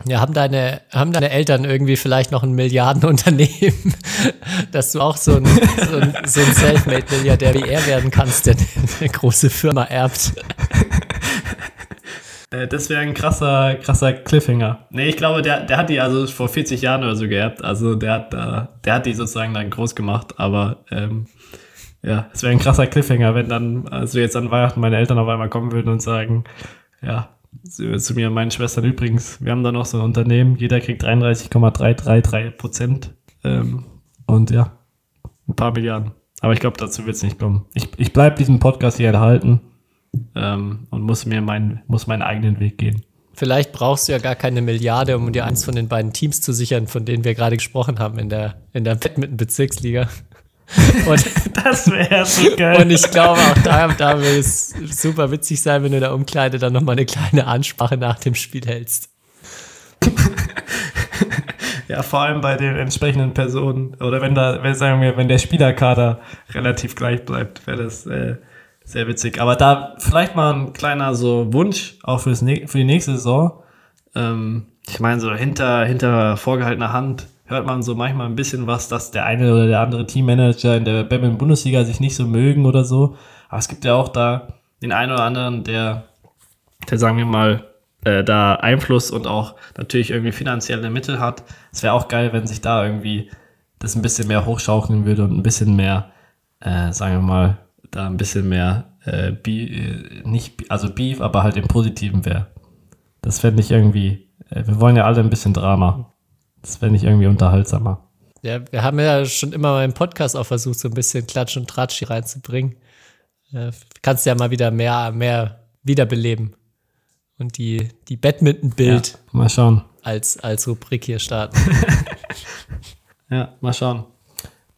S4: Ja, haben deine, haben deine Eltern irgendwie vielleicht noch ein Milliardenunternehmen, dass du auch so ein, so ein, so ein Selfmade-Milliardär wie er werden kannst, der eine große Firma erbt.
S5: Äh, das wäre ein krasser, krasser Cliffhanger. Nee, ich glaube, der, der hat die also vor 40 Jahren oder so geerbt. Also der hat, äh, der hat die sozusagen dann groß gemacht. Aber ähm, ja, es wäre ein krasser Cliffhanger, wenn dann, also jetzt an Weihnachten meine Eltern auf einmal kommen würden und sagen, ja, zu, zu mir und meinen Schwestern übrigens, wir haben da noch so ein Unternehmen, jeder kriegt 33,333 Prozent. Ähm, und ja, ein paar Milliarden. Aber ich glaube, dazu wird es nicht kommen. Ich, ich bleibe diesem Podcast hier erhalten ähm, und muss mir meinen, muss meinen eigenen Weg gehen.
S4: Vielleicht brauchst du ja gar keine Milliarde, um dir eins von den beiden Teams zu sichern, von denen wir gerade gesprochen haben in der, in der Badminton-Bezirksliga. Und,
S5: Das wäre so geil.
S4: und ich glaube, auch da, da wird es super witzig sein, wenn du der Umkleide dann nochmal eine kleine Ansprache nach dem Spiel hältst.
S5: ja, vor allem bei den entsprechenden Personen. Oder wenn da, wenn, sagen wir, wenn der Spielerkader relativ gleich bleibt, wäre das äh, sehr witzig. Aber da vielleicht mal ein kleiner so Wunsch, auch fürs, für die nächste Saison. Ähm, ich meine, so hinter, hinter vorgehaltener Hand hört man so manchmal ein bisschen was, dass der eine oder der andere Teammanager in der Badminton-Bundesliga sich nicht so mögen oder so. Aber es gibt ja auch da den einen oder anderen, der, der sagen wir mal, äh, da Einfluss und auch natürlich irgendwie finanzielle Mittel hat. Es wäre auch geil, wenn sich da irgendwie das ein bisschen mehr hochschaukeln würde und ein bisschen mehr, äh, sagen wir mal, da ein bisschen mehr äh, Beef, äh, nicht, also Beef, aber halt im Positiven wäre. Das fände ich irgendwie, äh, wir wollen ja alle ein bisschen Drama. Das fände ich irgendwie unterhaltsamer.
S4: Ja, wir haben ja schon immer mal im Podcast auch versucht, so ein bisschen Klatsch und Tratsch hier reinzubringen. Äh, kannst ja mal wieder mehr, mehr wiederbeleben und die, die Badminton-Bild
S5: Ja, mal schauen.
S4: als, als Rubrik hier starten.
S5: Ja, mal schauen.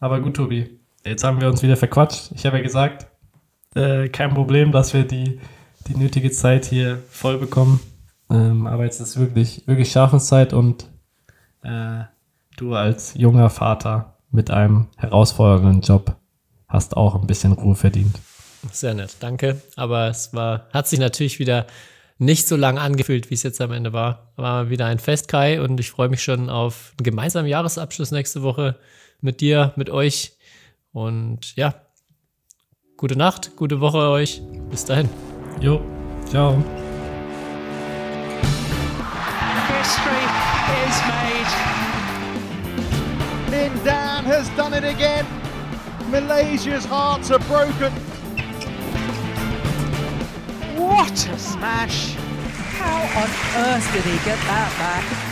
S5: Aber gut, Tobi. Jetzt haben wir uns wieder verquatscht. Ich habe ja gesagt, äh, kein Problem, dass wir die, die nötige Zeit hier voll bekommen. Ähm, aber jetzt ist wirklich, wirklich Schaffenszeit und äh, du als junger Vater mit einem herausfordernden Job hast auch ein bisschen Ruhe verdient.
S4: Sehr nett, danke. Aber es war, hat sich natürlich wieder nicht so lang angefühlt, wie es jetzt am Ende war. War wieder ein Fest, Kai, und ich freue mich schon auf einen gemeinsamen Jahresabschluss nächste Woche mit dir, mit euch. Und ja, gute Nacht, gute Woche euch. Bis dahin.
S5: Jo, ciao.
S2: History is made.
S1: Lindan has done it again. Malaysia's hearts are broken.
S2: What a smash! How on earth did he get that back?